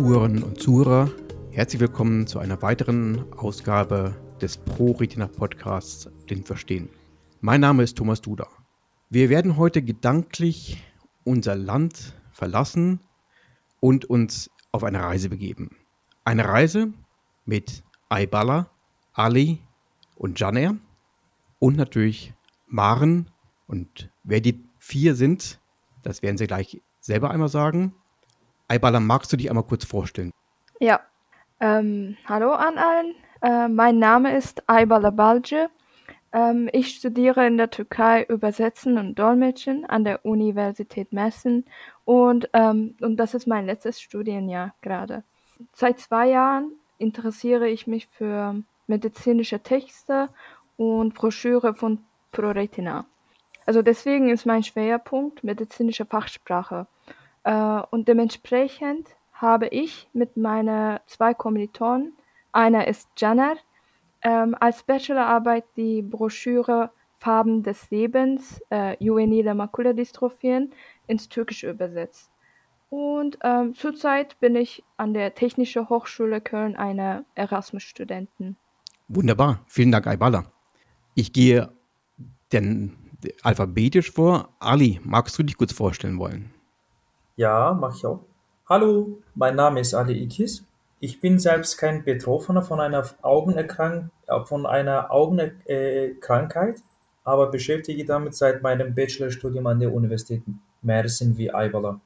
Zuhörerinnen und Zuhörer, herzlich willkommen zu einer weiteren Ausgabe des Pro Retina Podcasts Den Verstehen. Mein Name ist Thomas Duda. Wir werden heute gedanklich unser Land verlassen und uns auf eine Reise begeben. Eine Reise mit Aybala, Ali und Janer und natürlich Maren. Und wer die vier sind, das werden sie gleich selber einmal sagen. Aybala, magst du dich einmal kurz vorstellen? Ja, ähm, hallo an allen. Äh, mein Name ist Aybala Balce. Ähm, ich studiere in der Türkei Übersetzen und Dolmetschen an der Universität Messen und, ähm, und das ist mein letztes Studienjahr gerade. Seit zwei Jahren interessiere ich mich für medizinische Texte und Broschüre von ProRetina. Also deswegen ist mein Schwerpunkt medizinische Fachsprache. Äh, und dementsprechend habe ich mit meinen zwei Kommilitonen, einer ist Janer, ähm, als Bachelorarbeit die Broschüre Farben des Lebens, äh, juvenile Makuladystrophien, ins Türkische übersetzt. Und ähm, zurzeit bin ich an der Technischen Hochschule Köln eine Erasmus-Studentin. Wunderbar, vielen Dank, Aybala. Ich gehe denn alphabetisch vor. Ali, magst du dich kurz vorstellen wollen? Ja, mache ich auch. Hallo, mein Name ist Ali Ikis. Ich bin selbst kein Betroffener von einer Augenerkrank äh, von einer Augenkrankheit, aber beschäftige damit seit meinem Bachelorstudium an der Universität Mersin wie Aybala.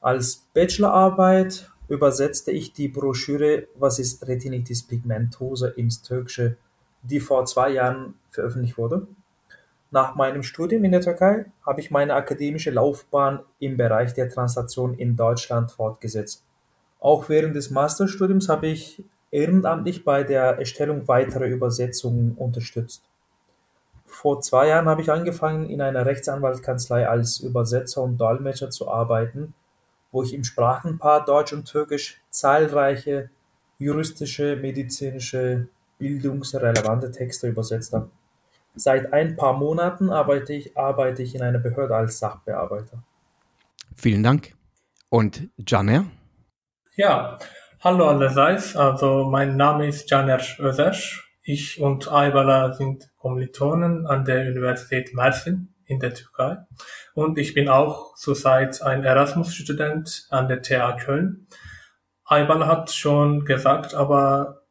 Als Bachelorarbeit übersetzte ich die Broschüre Was ist Retinitis pigmentosa ins Türkische, die vor zwei Jahren veröffentlicht wurde. Nach meinem Studium in der Türkei habe ich meine akademische Laufbahn im Bereich der Translation in Deutschland fortgesetzt. Auch während des Masterstudiums habe ich ehrenamtlich bei der Erstellung weiterer Übersetzungen unterstützt. Vor zwei Jahren habe ich angefangen, in einer Rechtsanwaltskanzlei als Übersetzer und Dolmetscher zu arbeiten, wo ich im Sprachenpaar Deutsch und Türkisch zahlreiche juristische, medizinische, bildungsrelevante Texte übersetzt habe. Seit ein paar Monaten arbeite ich, arbeite ich in einer Behörde als Sachbearbeiter. Vielen Dank. Und Janer? Ja, hallo allerseits. Also mein Name ist Janer Özeş. Ich und Aybala sind Kommilitonen an der Universität Mersin in der Türkei. Und ich bin auch zurzeit ein Erasmus-Student an der TH Köln. Aybala hat schon gesagt, aber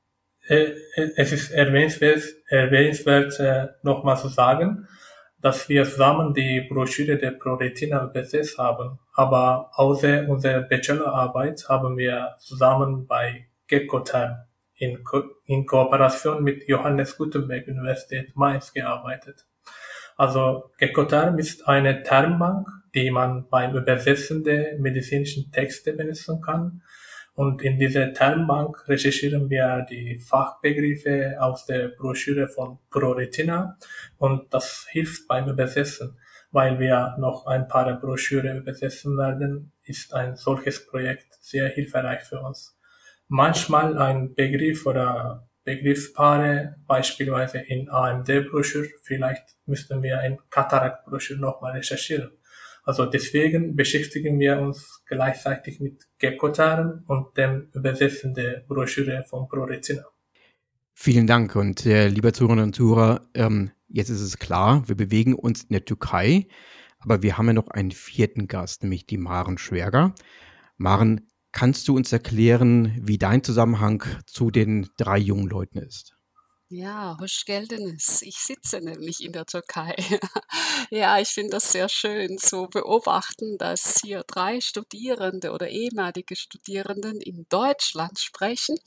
es ist erwähnenswert, erwähnenswert äh, nochmal zu sagen, dass wir zusammen die Broschüre der ProRetina übersetzt haben. Aber außer unserer Bachelorarbeit haben wir zusammen bei Gekkoterm in, Ko in Kooperation mit Johannes Gutenberg Universität Mainz gearbeitet. Also Gekkoterm ist eine Termbank, die man beim Übersetzen der medizinischen Texte benutzen kann und in dieser Termbank recherchieren wir die Fachbegriffe aus der Broschüre von ProRetina und das hilft beim Übersetzen. Weil wir noch ein paar Broschüre übersetzen werden, ist ein solches Projekt sehr hilfreich für uns. Manchmal ein Begriff oder Begriffspaare, beispielsweise in AMD-Broschüre, vielleicht müssten wir in Katarakt-Broschüre nochmal recherchieren. Also deswegen beschäftigen wir uns gleichzeitig mit Gekotaren und dem Übersetzen der Broschüre von ProRetina. Vielen Dank und äh, lieber Zuhörerinnen und Zuhörer, ähm, jetzt ist es klar, wir bewegen uns in der Türkei, aber wir haben ja noch einen vierten Gast, nämlich die Maren Schwerger. Maren, kannst du uns erklären, wie dein Zusammenhang zu den drei jungen Leuten ist? Ja, hoş geldiniz. Ich sitze nämlich in der Türkei. Ja, ich finde das sehr schön zu beobachten, dass hier drei Studierende oder ehemalige Studierenden in Deutschland sprechen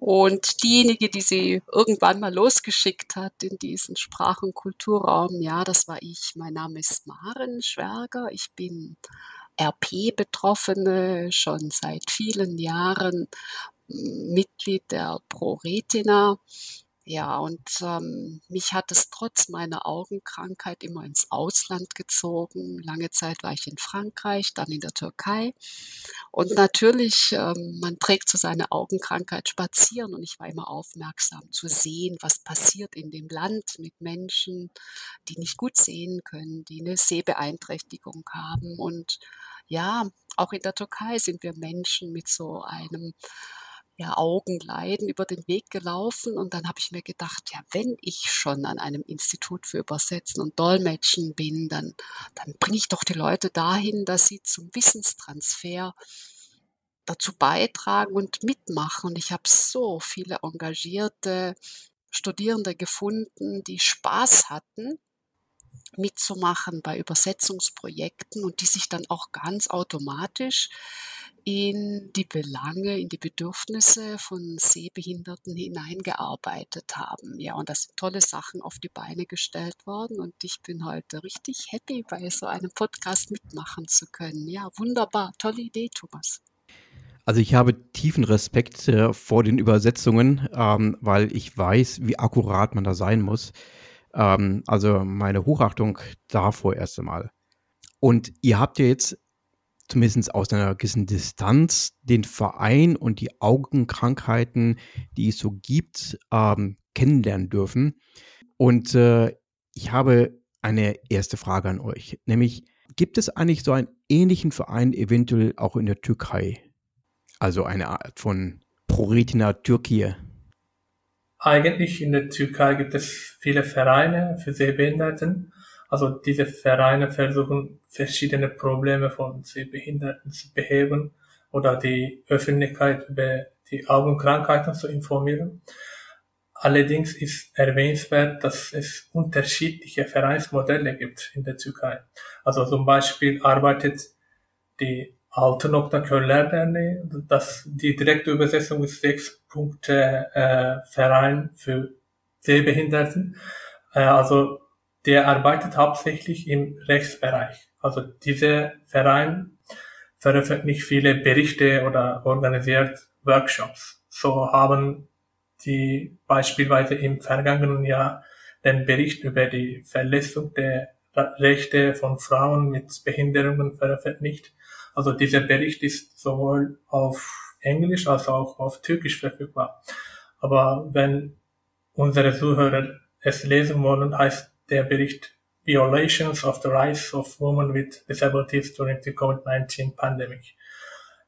und diejenige, die sie irgendwann mal losgeschickt hat in diesen Sprach- und Kulturraum, ja, das war ich. Mein Name ist Maren Schwerger. Ich bin RP-Betroffene schon seit vielen Jahren, Mitglied der ProRetina ja, und ähm, mich hat es trotz meiner Augenkrankheit immer ins Ausland gezogen. Lange Zeit war ich in Frankreich, dann in der Türkei. Und natürlich, ähm, man trägt zu seiner Augenkrankheit spazieren und ich war immer aufmerksam zu sehen, was passiert in dem Land mit Menschen, die nicht gut sehen können, die eine Sehbeeinträchtigung haben. Und ja, auch in der Türkei sind wir Menschen mit so einem ja, Augenleiden über den Weg gelaufen und dann habe ich mir gedacht, ja, wenn ich schon an einem Institut für Übersetzen und Dolmetschen bin, dann, dann bringe ich doch die Leute dahin, dass sie zum Wissenstransfer dazu beitragen und mitmachen. Und ich habe so viele engagierte Studierende gefunden, die Spaß hatten mitzumachen bei Übersetzungsprojekten und die sich dann auch ganz automatisch in die Belange, in die Bedürfnisse von Sehbehinderten hineingearbeitet haben. Ja, und da sind tolle Sachen auf die Beine gestellt worden und ich bin heute richtig happy, bei so einem Podcast mitmachen zu können. Ja, wunderbar, tolle Idee, Thomas. Also ich habe tiefen Respekt äh, vor den Übersetzungen, ähm, weil ich weiß, wie akkurat man da sein muss. Ähm, also meine Hochachtung davor erst einmal. Und ihr habt ja jetzt zumindest aus einer gewissen Distanz den Verein und die Augenkrankheiten, die es so gibt, ähm, kennenlernen dürfen. Und äh, ich habe eine erste Frage an euch, nämlich gibt es eigentlich so einen ähnlichen Verein eventuell auch in der Türkei? Also eine Art von ProRetina Türkei? Eigentlich in der Türkei gibt es viele Vereine für Sehbehinderten. Also diese Vereine versuchen verschiedene Probleme von Sehbehinderten zu beheben oder die Öffentlichkeit über die Augenkrankheiten zu informieren. Allerdings ist erwähnenswert, dass es unterschiedliche Vereinsmodelle gibt in der Türkei. Also zum Beispiel arbeitet die Altınokta Köller Derneği, das, die direkte Übersetzung ist sechs Punkte äh, Verein für Sehbehinderten. Äh, also der arbeitet hauptsächlich im Rechtsbereich. Also dieser Verein veröffentlicht viele Berichte oder organisiert Workshops. So haben die beispielsweise im vergangenen Jahr den Bericht über die Verletzung der Rechte von Frauen mit Behinderungen veröffentlicht. Also dieser Bericht ist sowohl auf Englisch als auch auf Türkisch verfügbar. Aber wenn unsere Zuhörer es lesen wollen, heißt der Bericht Violations of the Rights of Women with Disabilities during the COVID-19 Pandemic.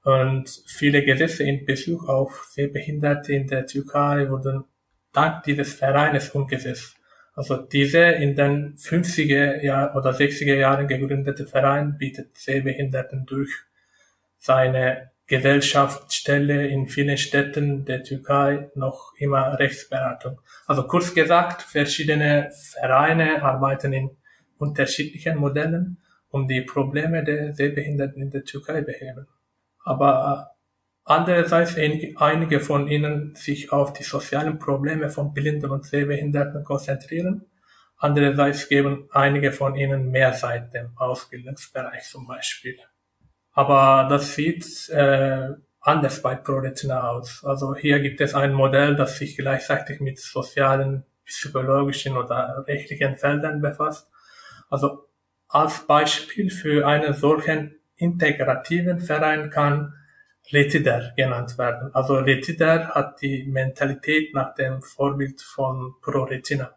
Und viele Gesetze in Bezug auf Sehbehinderte in der Türkei wurden dank dieses Vereines umgesetzt. Also dieser in den 50er Jahr oder 60er Jahren gegründete Verein bietet Sehbehinderten durch seine Gesellschaftsstelle in vielen Städten der Türkei noch immer Rechtsberatung. Also kurz gesagt, verschiedene Vereine arbeiten in unterschiedlichen Modellen, um die Probleme der Sehbehinderten in der Türkei beheben. Aber Andererseits einige von ihnen sich auf die sozialen Probleme von Blinden und Sehbehinderten konzentrieren. Andererseits geben einige von ihnen mehr Zeit dem Ausbildungsbereich zum Beispiel. Aber das sieht äh, anders bei ProRetina aus. Also hier gibt es ein Modell, das sich gleichzeitig mit sozialen, psychologischen oder rechtlichen Feldern befasst. Also als Beispiel für einen solchen integrativen Verein kann Letider genannt werden. Also Letider hat die Mentalität nach dem Vorbild von ProRetina.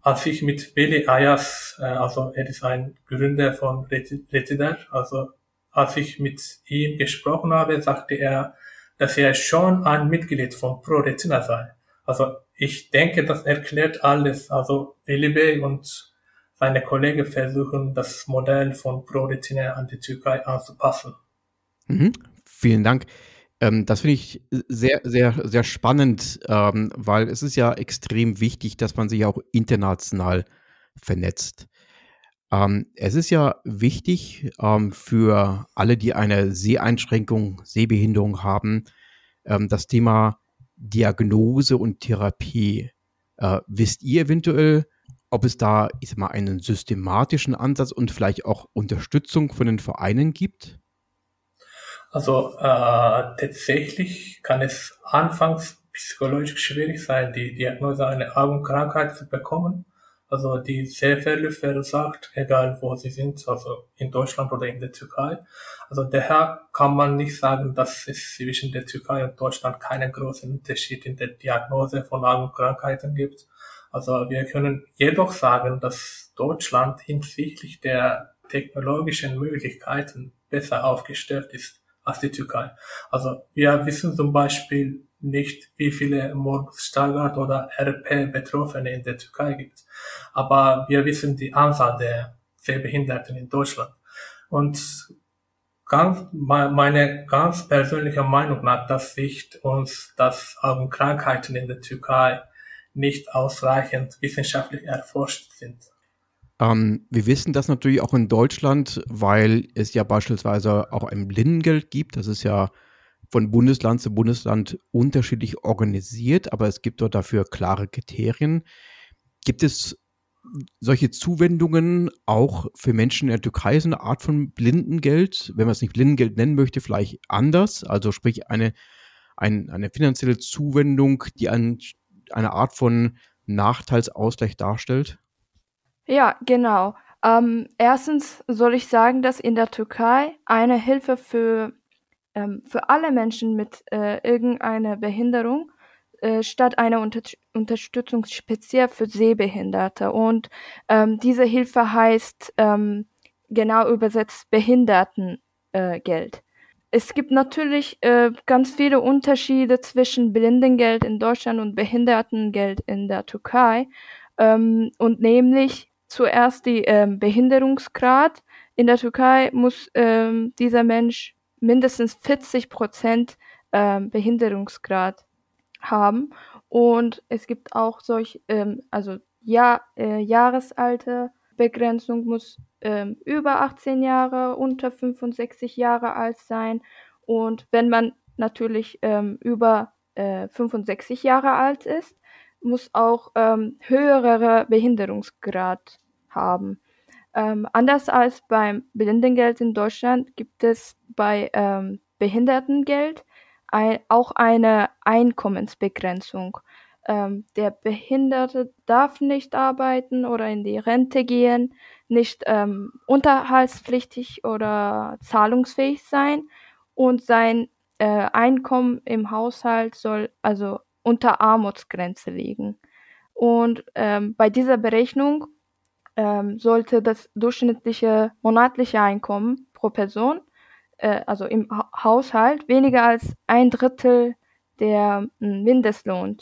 Als ich mit Veli Ayas, äh, also er ist ein Gründer von Letider, also als ich mit ihm gesprochen habe, sagte er, dass er schon ein Mitglied von ProRetina sei. Also ich denke, das erklärt alles. Also Veli und seine Kollegen versuchen, das Modell von ProRetina an die Türkei anzupassen. Mhm. Vielen Dank. Ähm, das finde ich sehr, sehr, sehr spannend, ähm, weil es ist ja extrem wichtig, dass man sich auch international vernetzt. Ähm, es ist ja wichtig ähm, für alle, die eine Seheinschränkung, Sehbehinderung haben, ähm, das Thema Diagnose und Therapie. Äh, wisst ihr eventuell, ob es da, ich sag mal, einen systematischen Ansatz und vielleicht auch Unterstützung von den Vereinen gibt? Also äh, tatsächlich kann es anfangs psychologisch schwierig sein, die Diagnose einer Augenkrankheit zu bekommen. Also die sehr viele verursacht, egal wo sie sind, also in Deutschland oder in der Türkei. Also daher kann man nicht sagen, dass es zwischen der Türkei und Deutschland keinen großen Unterschied in der Diagnose von Augenkrankheiten gibt. Also wir können jedoch sagen, dass Deutschland hinsichtlich der technologischen Möglichkeiten besser aufgestellt ist als die Türkei. Also wir wissen zum Beispiel nicht, wie viele Morbus Stargardt oder RP-Betroffene in der Türkei gibt. Aber wir wissen die Anzahl der Sehbehinderten in Deutschland. Und ganz, meine ganz persönliche Meinung nach, dass sich uns, dass Augenkrankheiten in der Türkei nicht ausreichend wissenschaftlich erforscht sind. Ähm, wir wissen das natürlich auch in Deutschland, weil es ja beispielsweise auch ein Blindengeld gibt. Das ist ja von Bundesland zu Bundesland unterschiedlich organisiert, aber es gibt dort dafür klare Kriterien. Gibt es solche Zuwendungen auch für Menschen in der Türkei, so eine Art von Blindengeld, wenn man es nicht Blindengeld nennen möchte, vielleicht anders, also sprich eine, ein, eine finanzielle Zuwendung, die ein, eine Art von Nachteilsausgleich darstellt? Ja, genau. Ähm, erstens soll ich sagen, dass in der Türkei eine Hilfe für, ähm, für alle Menschen mit äh, irgendeiner Behinderung äh, statt einer Unter Unterstützung speziell für Sehbehinderte. Und ähm, diese Hilfe heißt ähm, genau übersetzt Behindertengeld. Äh, es gibt natürlich äh, ganz viele Unterschiede zwischen Blindengeld in Deutschland und Behindertengeld in der Türkei. Ähm, und nämlich zuerst die ähm, Behinderungsgrad. In der Türkei muss ähm, dieser Mensch mindestens 40 Prozent ähm, Behinderungsgrad haben. Und es gibt auch solch, ähm, also ja, äh, Jahresalter Begrenzung muss ähm, über 18 Jahre, unter 65 Jahre alt sein. Und wenn man natürlich ähm, über äh, 65 Jahre alt ist, muss auch ähm, höhere Behinderungsgrad haben. Ähm, anders als beim Blindengeld in Deutschland gibt es bei ähm, Behindertengeld ein, auch eine Einkommensbegrenzung. Ähm, der Behinderte darf nicht arbeiten oder in die Rente gehen, nicht ähm, unterhaltspflichtig oder zahlungsfähig sein und sein äh, Einkommen im Haushalt soll also unter Armutsgrenze liegen. Und ähm, bei dieser Berechnung ähm, sollte das durchschnittliche monatliche Einkommen pro Person äh, also im ha Haushalt weniger als ein Drittel der hm, Mindestlohn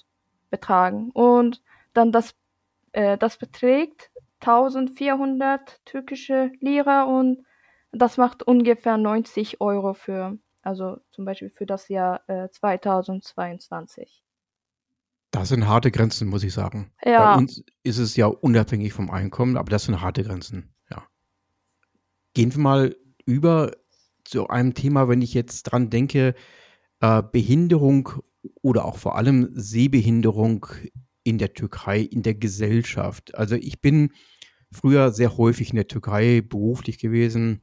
betragen. Und dann das, äh, das beträgt 1400 türkische Lira und das macht ungefähr 90 Euro für, also zum Beispiel für das Jahr äh, 2022. Das sind harte Grenzen, muss ich sagen. Ja. Bei uns ist es ja unabhängig vom Einkommen, aber das sind harte Grenzen, ja. Gehen wir mal über zu einem Thema, wenn ich jetzt dran denke, äh, Behinderung oder auch vor allem Sehbehinderung in der Türkei, in der Gesellschaft. Also ich bin früher sehr häufig in der Türkei beruflich gewesen.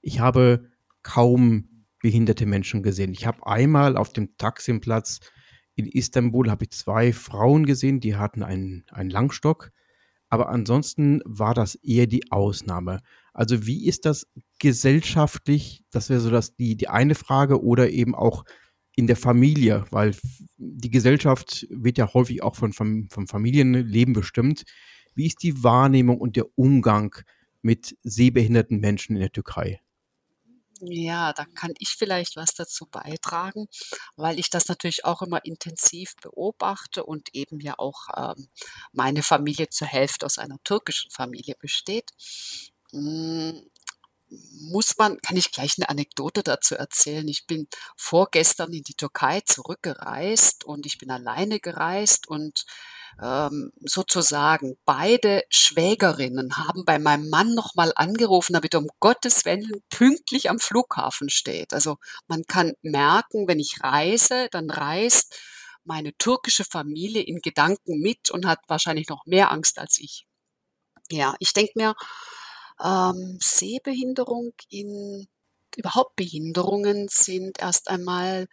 Ich habe kaum behinderte Menschen gesehen. Ich habe einmal auf dem Taksimplatz in Istanbul habe ich zwei Frauen gesehen, die hatten einen, einen Langstock. Aber ansonsten war das eher die Ausnahme. Also wie ist das gesellschaftlich? Das wäre so das, die, die eine Frage oder eben auch in der Familie, weil die Gesellschaft wird ja häufig auch von, vom, vom Familienleben bestimmt. Wie ist die Wahrnehmung und der Umgang mit sehbehinderten Menschen in der Türkei? Ja, da kann ich vielleicht was dazu beitragen, weil ich das natürlich auch immer intensiv beobachte und eben ja auch ähm, meine Familie zur Hälfte aus einer türkischen Familie besteht. Hm, muss man, kann ich gleich eine Anekdote dazu erzählen. Ich bin vorgestern in die Türkei zurückgereist und ich bin alleine gereist und ähm, sozusagen beide Schwägerinnen haben bei meinem Mann nochmal angerufen, damit er um Gottes Willen pünktlich am Flughafen steht. Also man kann merken, wenn ich reise, dann reist meine türkische Familie in Gedanken mit und hat wahrscheinlich noch mehr Angst als ich. Ja, ich denke mir, ähm, Sehbehinderung in überhaupt Behinderungen sind erst einmal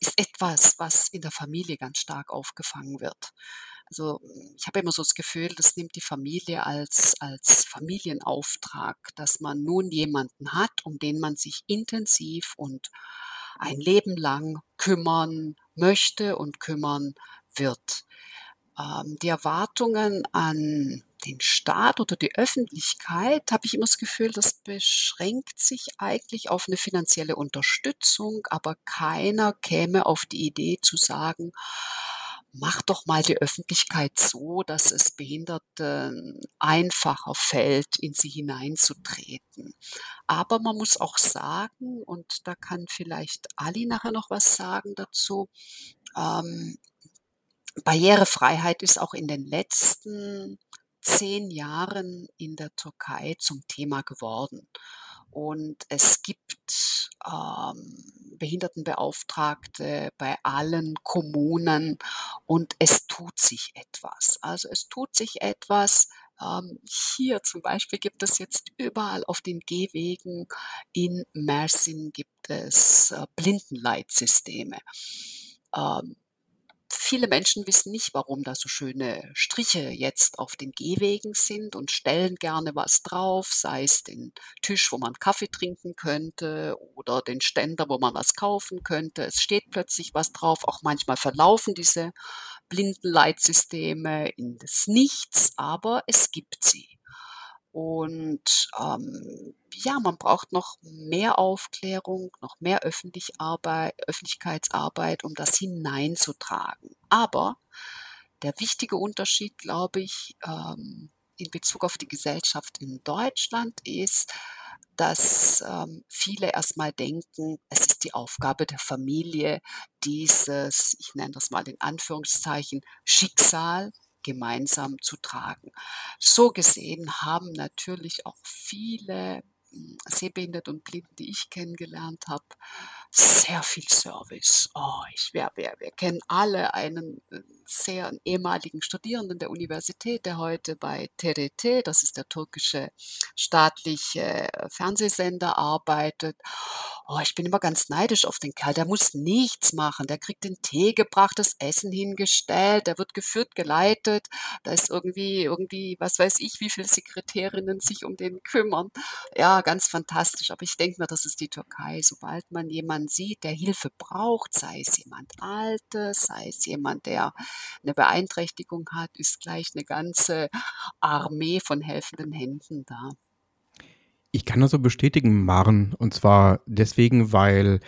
ist etwas, was in der Familie ganz stark aufgefangen wird. Also ich habe immer so das Gefühl, das nimmt die Familie als, als Familienauftrag, dass man nun jemanden hat, um den man sich intensiv und ein Leben lang kümmern möchte und kümmern wird. Ähm, die Erwartungen an den Staat oder die Öffentlichkeit, habe ich immer das Gefühl, das beschränkt sich eigentlich auf eine finanzielle Unterstützung, aber keiner käme auf die Idee zu sagen, mach doch mal die Öffentlichkeit so, dass es Behinderten einfacher fällt, in sie hineinzutreten. Aber man muss auch sagen, und da kann vielleicht Ali nachher noch was sagen dazu, ähm, Barrierefreiheit ist auch in den letzten zehn Jahren in der Türkei zum Thema geworden. Und es gibt ähm, Behindertenbeauftragte bei allen Kommunen und es tut sich etwas. Also es tut sich etwas. Ähm, hier zum Beispiel gibt es jetzt überall auf den Gehwegen in Mersin gibt es äh, Blindenleitsysteme. Ähm, Viele Menschen wissen nicht, warum da so schöne Striche jetzt auf den Gehwegen sind und stellen gerne was drauf, sei es den Tisch, wo man Kaffee trinken könnte oder den Ständer, wo man was kaufen könnte. Es steht plötzlich was drauf. Auch manchmal verlaufen diese Blindenleitsysteme in das Nichts, aber es gibt sie. Und ähm, ja, man braucht noch mehr Aufklärung, noch mehr Öffentlich Arbeit, Öffentlichkeitsarbeit, um das hineinzutragen. Aber der wichtige Unterschied, glaube ich, ähm, in Bezug auf die Gesellschaft in Deutschland ist, dass ähm, viele erstmal denken, es ist die Aufgabe der Familie, dieses, ich nenne das mal in Anführungszeichen, Schicksal gemeinsam zu tragen. So gesehen haben natürlich auch viele hm, Sehbehinderte und Blinden, die ich kennengelernt habe, sehr viel Service. Oh, ich, wir, wir, wir kennen alle einen äh, sehr ehemaligen Studierenden der Universität, der heute bei TRT, das ist der türkische staatliche äh, Fernsehsender, arbeitet. Oh, ich bin immer ganz neidisch auf den Kerl. Der muss nichts machen. Der kriegt den Tee gebracht, das Essen hingestellt, der wird geführt, geleitet. Da ist irgendwie, irgendwie, was weiß ich, wie viele Sekretärinnen sich um den kümmern. Ja, ganz fantastisch. Aber ich denke mir, das ist die Türkei. Sobald man jemanden jemanden sieht, der Hilfe braucht, sei es jemand Altes, sei es jemand, der eine Beeinträchtigung hat, ist gleich eine ganze Armee von helfenden Händen da. Ich kann das so bestätigen, Maren. Und zwar deswegen, weil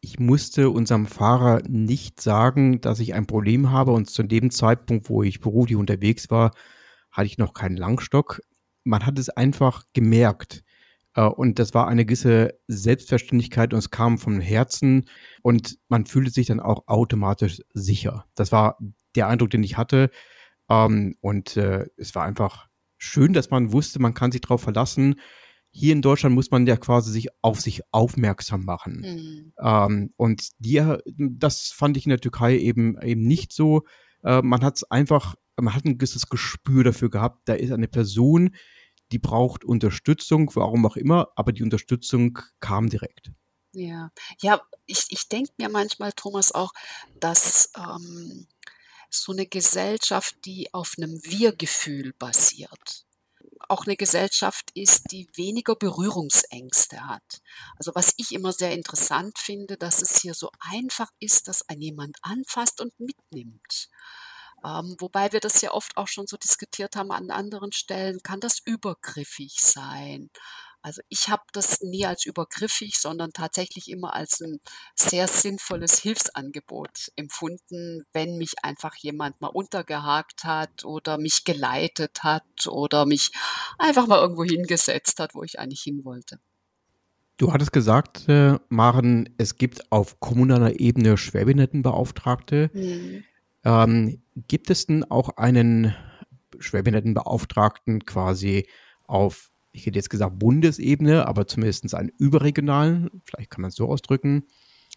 ich musste unserem Fahrer nicht sagen, dass ich ein Problem habe. Und zu dem Zeitpunkt, wo ich beruflich unterwegs war, hatte ich noch keinen Langstock. Man hat es einfach gemerkt. Äh, und das war eine gewisse Selbstverständlichkeit und es kam vom Herzen und man fühlte sich dann auch automatisch sicher. Das war der Eindruck, den ich hatte. Ähm, und äh, es war einfach schön, dass man wusste, man kann sich darauf verlassen. Hier in Deutschland muss man ja quasi sich auf sich aufmerksam machen. Mhm. Ähm, und die, das fand ich in der Türkei eben eben nicht so. Äh, man hat es einfach, man hat ein gewisses Gespür dafür gehabt. Da ist eine Person, die braucht Unterstützung, warum auch immer, aber die Unterstützung kam direkt. Ja, ja, ich, ich denke mir manchmal, Thomas, auch, dass ähm, so eine Gesellschaft, die auf einem Wir-Gefühl basiert, auch eine Gesellschaft ist, die weniger Berührungsängste hat. Also was ich immer sehr interessant finde, dass es hier so einfach ist, dass ein jemand anfasst und mitnimmt. Ähm, wobei wir das ja oft auch schon so diskutiert haben an anderen Stellen, kann das übergriffig sein? Also ich habe das nie als übergriffig, sondern tatsächlich immer als ein sehr sinnvolles Hilfsangebot empfunden, wenn mich einfach jemand mal untergehakt hat oder mich geleitet hat oder mich einfach mal irgendwo hingesetzt hat, wo ich eigentlich hin wollte. Du hattest gesagt, äh, Maren, es gibt auf kommunaler Ebene Schwerbehindertenbeauftragte. Mhm. Ähm, gibt es denn auch einen Schwerbehindertenbeauftragten quasi auf, ich hätte jetzt gesagt Bundesebene, aber zumindest einen überregionalen, vielleicht kann man es so ausdrücken.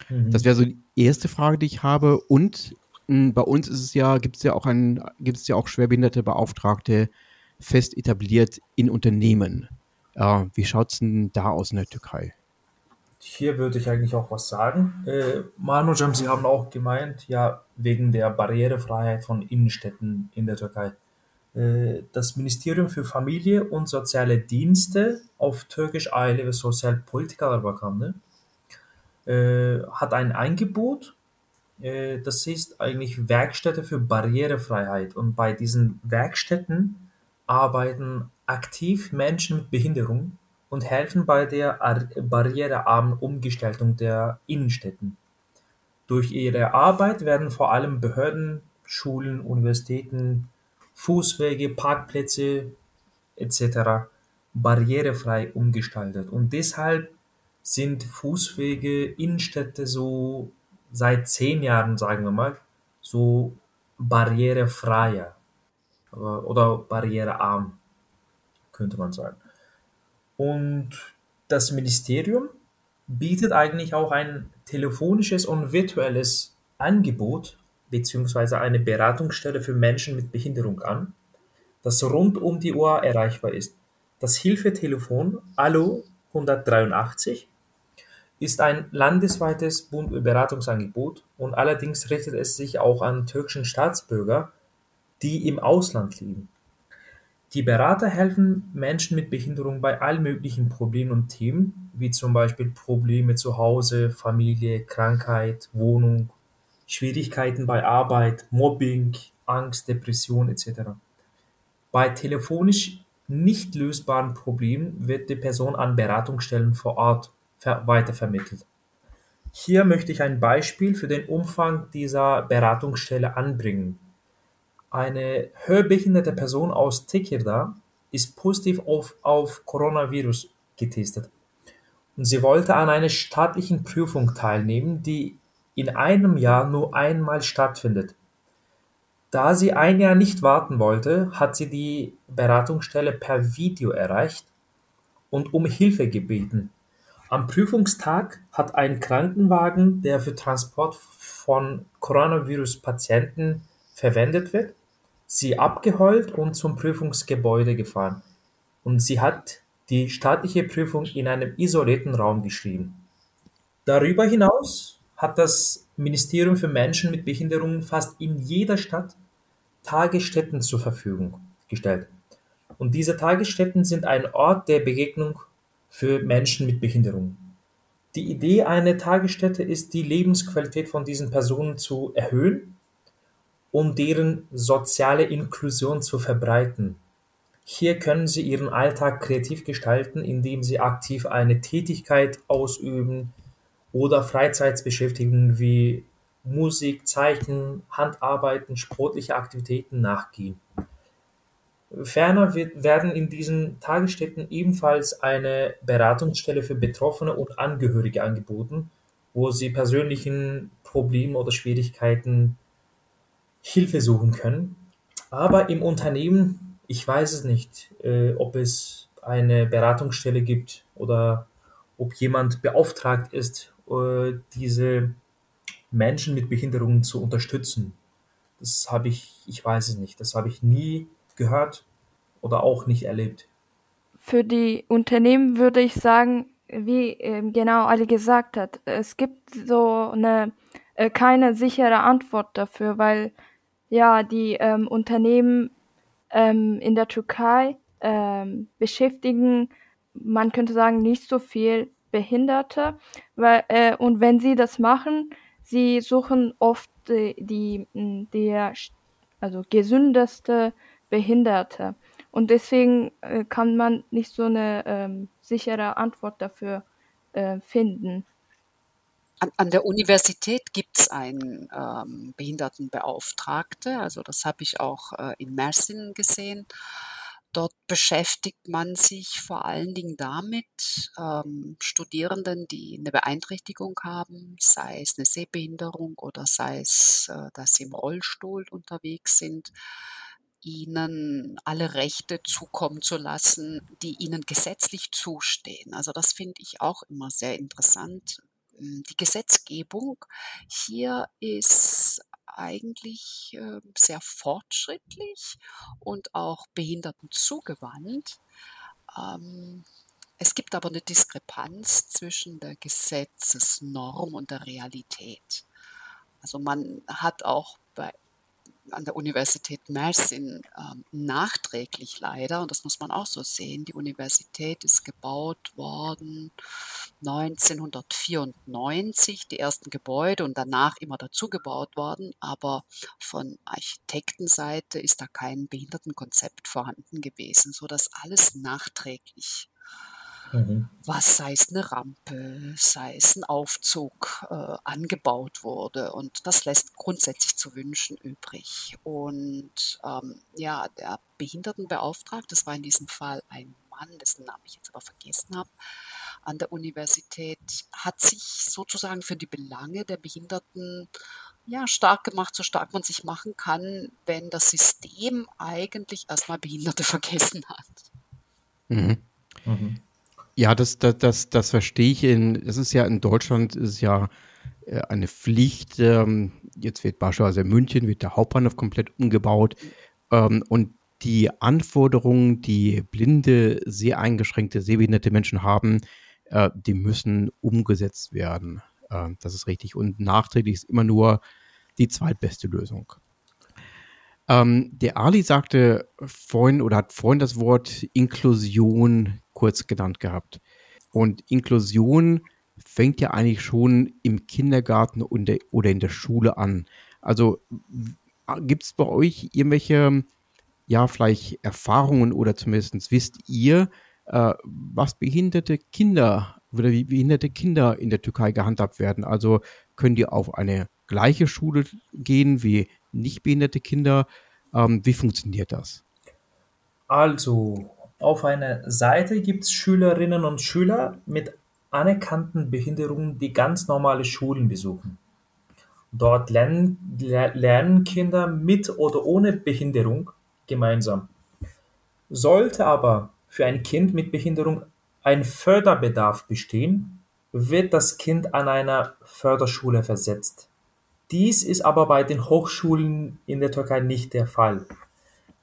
Mhm. Das wäre so die erste Frage, die ich habe. Und mh, hm, bei uns ist es ja, gibt es ja auch ein, gibt es ja auch schwerbehinderte Beauftragte fest etabliert in Unternehmen. Äh, wie schaut es denn da aus in der Türkei? Hier würde ich eigentlich auch was sagen. Äh, Manojam, Sie haben auch gemeint, ja, wegen der Barrierefreiheit von Innenstädten in der Türkei. Äh, das Ministerium für Familie und Soziale Dienste, auf Türkisch Aile ve Sosyal Politikalar Bakanlığı, äh, hat ein Angebot, äh, das ist eigentlich Werkstätte für Barrierefreiheit. Und bei diesen Werkstätten arbeiten aktiv Menschen mit Behinderung und helfen bei der barrierearmen Umgestaltung der Innenstädten. Durch ihre Arbeit werden vor allem Behörden, Schulen, Universitäten, Fußwege, Parkplätze etc. barrierefrei umgestaltet. Und deshalb sind Fußwege, Innenstädte so seit zehn Jahren, sagen wir mal, so barrierefreier oder barrierearm, könnte man sagen. Und das Ministerium bietet eigentlich auch ein telefonisches und virtuelles Angebot beziehungsweise eine Beratungsstelle für Menschen mit Behinderung an, das rund um die Uhr erreichbar ist. Das Hilfetelefon Allo 183 ist ein landesweites Beratungsangebot und allerdings richtet es sich auch an türkischen Staatsbürger, die im Ausland leben. Die Berater helfen Menschen mit Behinderung bei allen möglichen Problemen und Themen, wie zum Beispiel Probleme zu Hause, Familie, Krankheit, Wohnung, Schwierigkeiten bei Arbeit, Mobbing, Angst, Depression etc. Bei telefonisch nicht lösbaren Problemen wird die Person an Beratungsstellen vor Ort weitervermittelt. Hier möchte ich ein Beispiel für den Umfang dieser Beratungsstelle anbringen. Eine hörbehinderte Person aus Tekirdağ ist positiv auf, auf Coronavirus getestet. Und sie wollte an einer staatlichen Prüfung teilnehmen, die in einem Jahr nur einmal stattfindet. Da sie ein Jahr nicht warten wollte, hat sie die Beratungsstelle per Video erreicht und um Hilfe gebeten. Am Prüfungstag hat ein Krankenwagen, der für Transport von Coronavirus-Patienten verwendet wird, sie abgeholt und zum Prüfungsgebäude gefahren. Und sie hat die staatliche Prüfung in einem isolierten Raum geschrieben. Darüber hinaus hat das Ministerium für Menschen mit Behinderungen fast in jeder Stadt Tagesstätten zur Verfügung gestellt. Und diese Tagesstätten sind ein Ort der Begegnung für Menschen mit Behinderung. Die Idee einer Tagesstätte ist, die Lebensqualität von diesen Personen zu erhöhen und deren soziale Inklusion zu verbreiten. Hier können sie ihren Alltag kreativ gestalten, indem sie aktiv eine Tätigkeit ausüben oder Freizeitbeschäftigungen wie Musik, Zeichnen, Handarbeiten, sportliche Aktivitäten nachgehen. Ferner wird, werden in diesen Tagesstätten ebenfalls eine Beratungsstelle für Betroffene und Angehörige angeboten, wo sie persönlichen Problemen oder Schwierigkeiten Hilfe suchen können. Aber im Unternehmen, ich weiß es nicht, äh, ob es eine Beratungsstelle gibt oder ob jemand beauftragt ist, äh, diese Menschen mit Behinderungen zu unterstützen. Das habe ich, ich weiß es nicht, das habe ich nie gehört oder auch nicht erlebt. Für die Unternehmen würde ich sagen, wie ähm, genau Ali gesagt hat, es gibt so eine äh, keine sichere Antwort dafür, weil ja die ähm, Unternehmen ähm, in der Türkei ähm, beschäftigen, man könnte sagen, nicht so viel Behinderte, weil äh, und wenn sie das machen, sie suchen oft die, die der also gesündeste Behinderte. Und deswegen äh, kann man nicht so eine ähm, sichere Antwort dafür äh, finden. An, an, der Universität gibt es einen ähm, Behindertenbeauftragte, also das habe ich auch äh, in Mersin gesehen. Dort beschäftigt man sich vor allen Dingen damit, ähm, Studierenden, die eine Beeinträchtigung haben, sei es eine Sehbehinderung oder sei es, äh, dass sie im Rollstuhl unterwegs sind, ihnen alle Rechte zukommen zu lassen, die ihnen gesetzlich zustehen. Also das finde ich auch immer sehr interessant. Hm, die Gesetzgebung hier ist eigentlich äh, sehr fortschrittlich und auch Behinderten zugewandt. Ähm, es gibt aber eine Diskrepanz zwischen der Gesetzesnorm und der Realität. Also man hat auch an der Universität Mersin ähm, nachträglich leider, und das muss man auch so sehen, die Universität ist gebaut worden 1994, die ersten Gebäude und danach immer dazu gebaut worden, aber von Architektenseite ist da kein Behindertenkonzept vorhanden gewesen, sodass alles nachträglich Mhm. was sei es eine Rampe, sei es ein Aufzug äh, angebaut wurde. Und das lässt grundsätzlich zu wünschen übrig. Und ähm, ja, der Behindertenbeauftragte, das war in diesem Fall ein Mann, dessen Namen ich jetzt aber vergessen habe, an der Universität, hat sich sozusagen für die Belange der Behinderten ja, stark gemacht, so stark man sich machen kann, wenn das System eigentlich erstmal Behinderte vergessen hat. Mhm. Mhm. Ja, das, das, das, das verstehe ich. In, das ist ja in Deutschland ist ja äh, eine Pflicht. Ähm, jetzt wird beispielsweise in München wird der Hauptbahnhof komplett umgebaut ähm, und die Anforderungen, die blinde, sehr eingeschränkte, sehbehinderte Menschen haben, äh, die müssen umgesetzt werden. Äh, das ist richtig. Und nachträglich ist immer nur die zweitbeste Lösung. Ähm, der Ali sagte vorhin oder hat vorhin das Wort Inklusion kurz genannt gehabt. Und Inklusion fängt ja eigentlich schon im Kindergarten oder in der Schule an. Also gibt es bei euch irgendwelche, ja, vielleicht Erfahrungen oder zumindest wisst ihr, äh, was behinderte Kinder oder wie behinderte Kinder in der Türkei gehandhabt werden? Also können die auf eine gleiche Schule gehen wie nicht behinderte Kinder? Ähm, wie funktioniert das? Also, auf einer Seite gibt es Schülerinnen und Schüler mit anerkannten Behinderungen, die ganz normale Schulen besuchen. Dort lernen, lernen Kinder mit oder ohne Behinderung gemeinsam. Sollte aber für ein Kind mit Behinderung ein Förderbedarf bestehen, wird das Kind an einer Förderschule versetzt. Dies ist aber bei den Hochschulen in der Türkei nicht der Fall.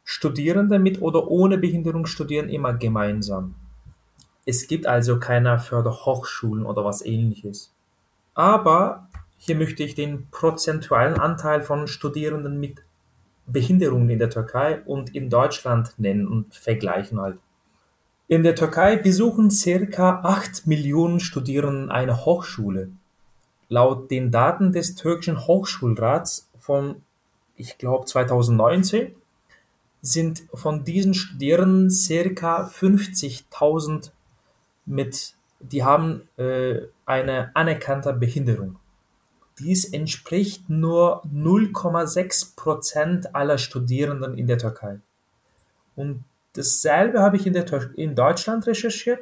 Studierende mit oder ohne Behinderung studieren immer gemeinsam. Es gibt also keine Förderhochschulen oder was ähnliches. Aber hier möchte ich den prozentualen Anteil von Studierenden mit Behinderungen in der Türkei und in Deutschland nennen und vergleichen halt. In der Türkei besuchen circa 8 Millionen Studierenden eine Hochschule. Laut den Daten des türkischen Hochschulrats von, ich glaube, 2019 sind von diesen Studierenden circa 50.000 mit, die haben äh, eine anerkannte Behinderung. Dies entspricht nur 0,6 Prozent aller Studierenden in der Türkei. Und dasselbe habe ich in, in Deutschland recherchiert.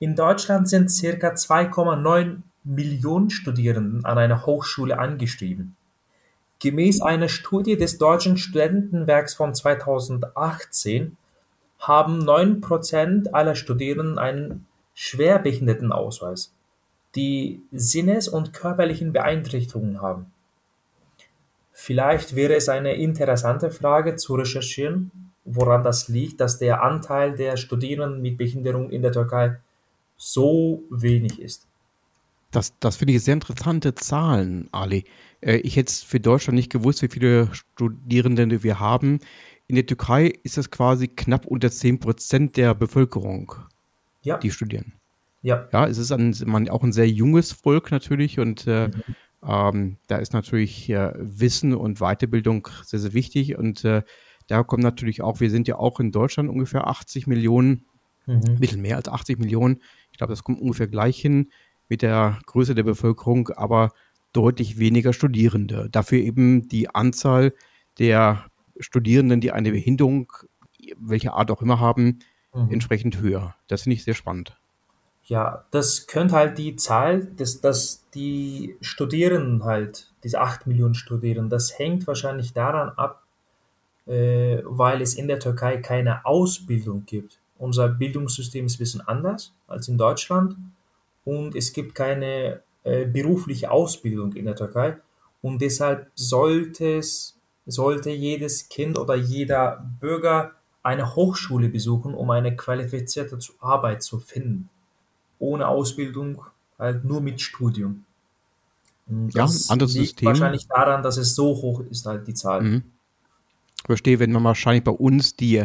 In Deutschland sind circa 2,9 Millionen Studierenden an einer Hochschule angeschrieben. Gemäß einer Studie des Deutschen Studentenwerks von 2018 haben neun Prozent aller Studierenden einen Schwerbehindertenausweis, die Sinnes- und körperlichen Beeinträchtigungen haben. Vielleicht wäre es eine interessante Frage zu recherchieren, woran das liegt, dass der Anteil der Studierenden mit Behinderung in der Türkei so wenig ist. Das, das finde ich sehr interessante Zahlen, Ali. Äh, ich hätte es für Deutschland nicht gewusst, wie viele Studierende wir haben. In der Türkei ist das quasi knapp unter 10 Prozent der Bevölkerung, ja. die studieren. Ja. Ja, es ist ein, man, auch ein sehr junges Volk natürlich und äh, mhm. ähm, da ist natürlich äh, Wissen und Weiterbildung sehr, sehr wichtig und äh, da kommt natürlich auch, wir sind ja auch in Deutschland ungefähr 80 Millionen, mhm. ein bisschen mehr als 80 Millionen. Ich glaube, das kommt ungefähr gleich hin mit der Größe der Bevölkerung, aber deutlich weniger Studierende. Dafür eben die Anzahl der Studierenden, die eine Behinderung, welche Art auch immer haben, mhm. entsprechend höher. Das finde ich sehr spannend. Ja, das könnte halt die Zahl, dass, dass die Studierenden halt, diese 8 Millionen Studierenden, das hängt wahrscheinlich daran ab, äh, weil es in der Türkei keine Ausbildung gibt. Unser Bildungssystem ist ein bisschen anders als in Deutschland und es gibt keine äh, berufliche Ausbildung in der Türkei und deshalb sollte es, sollte jedes Kind oder jeder Bürger eine Hochschule besuchen, um eine qualifizierte Arbeit zu finden. Ohne Ausbildung, halt nur mit Studium. Und ja, das anderes liegt System. wahrscheinlich daran, dass es so hoch ist, halt die Zahl. Mhm. verstehe, wenn man wahrscheinlich bei uns die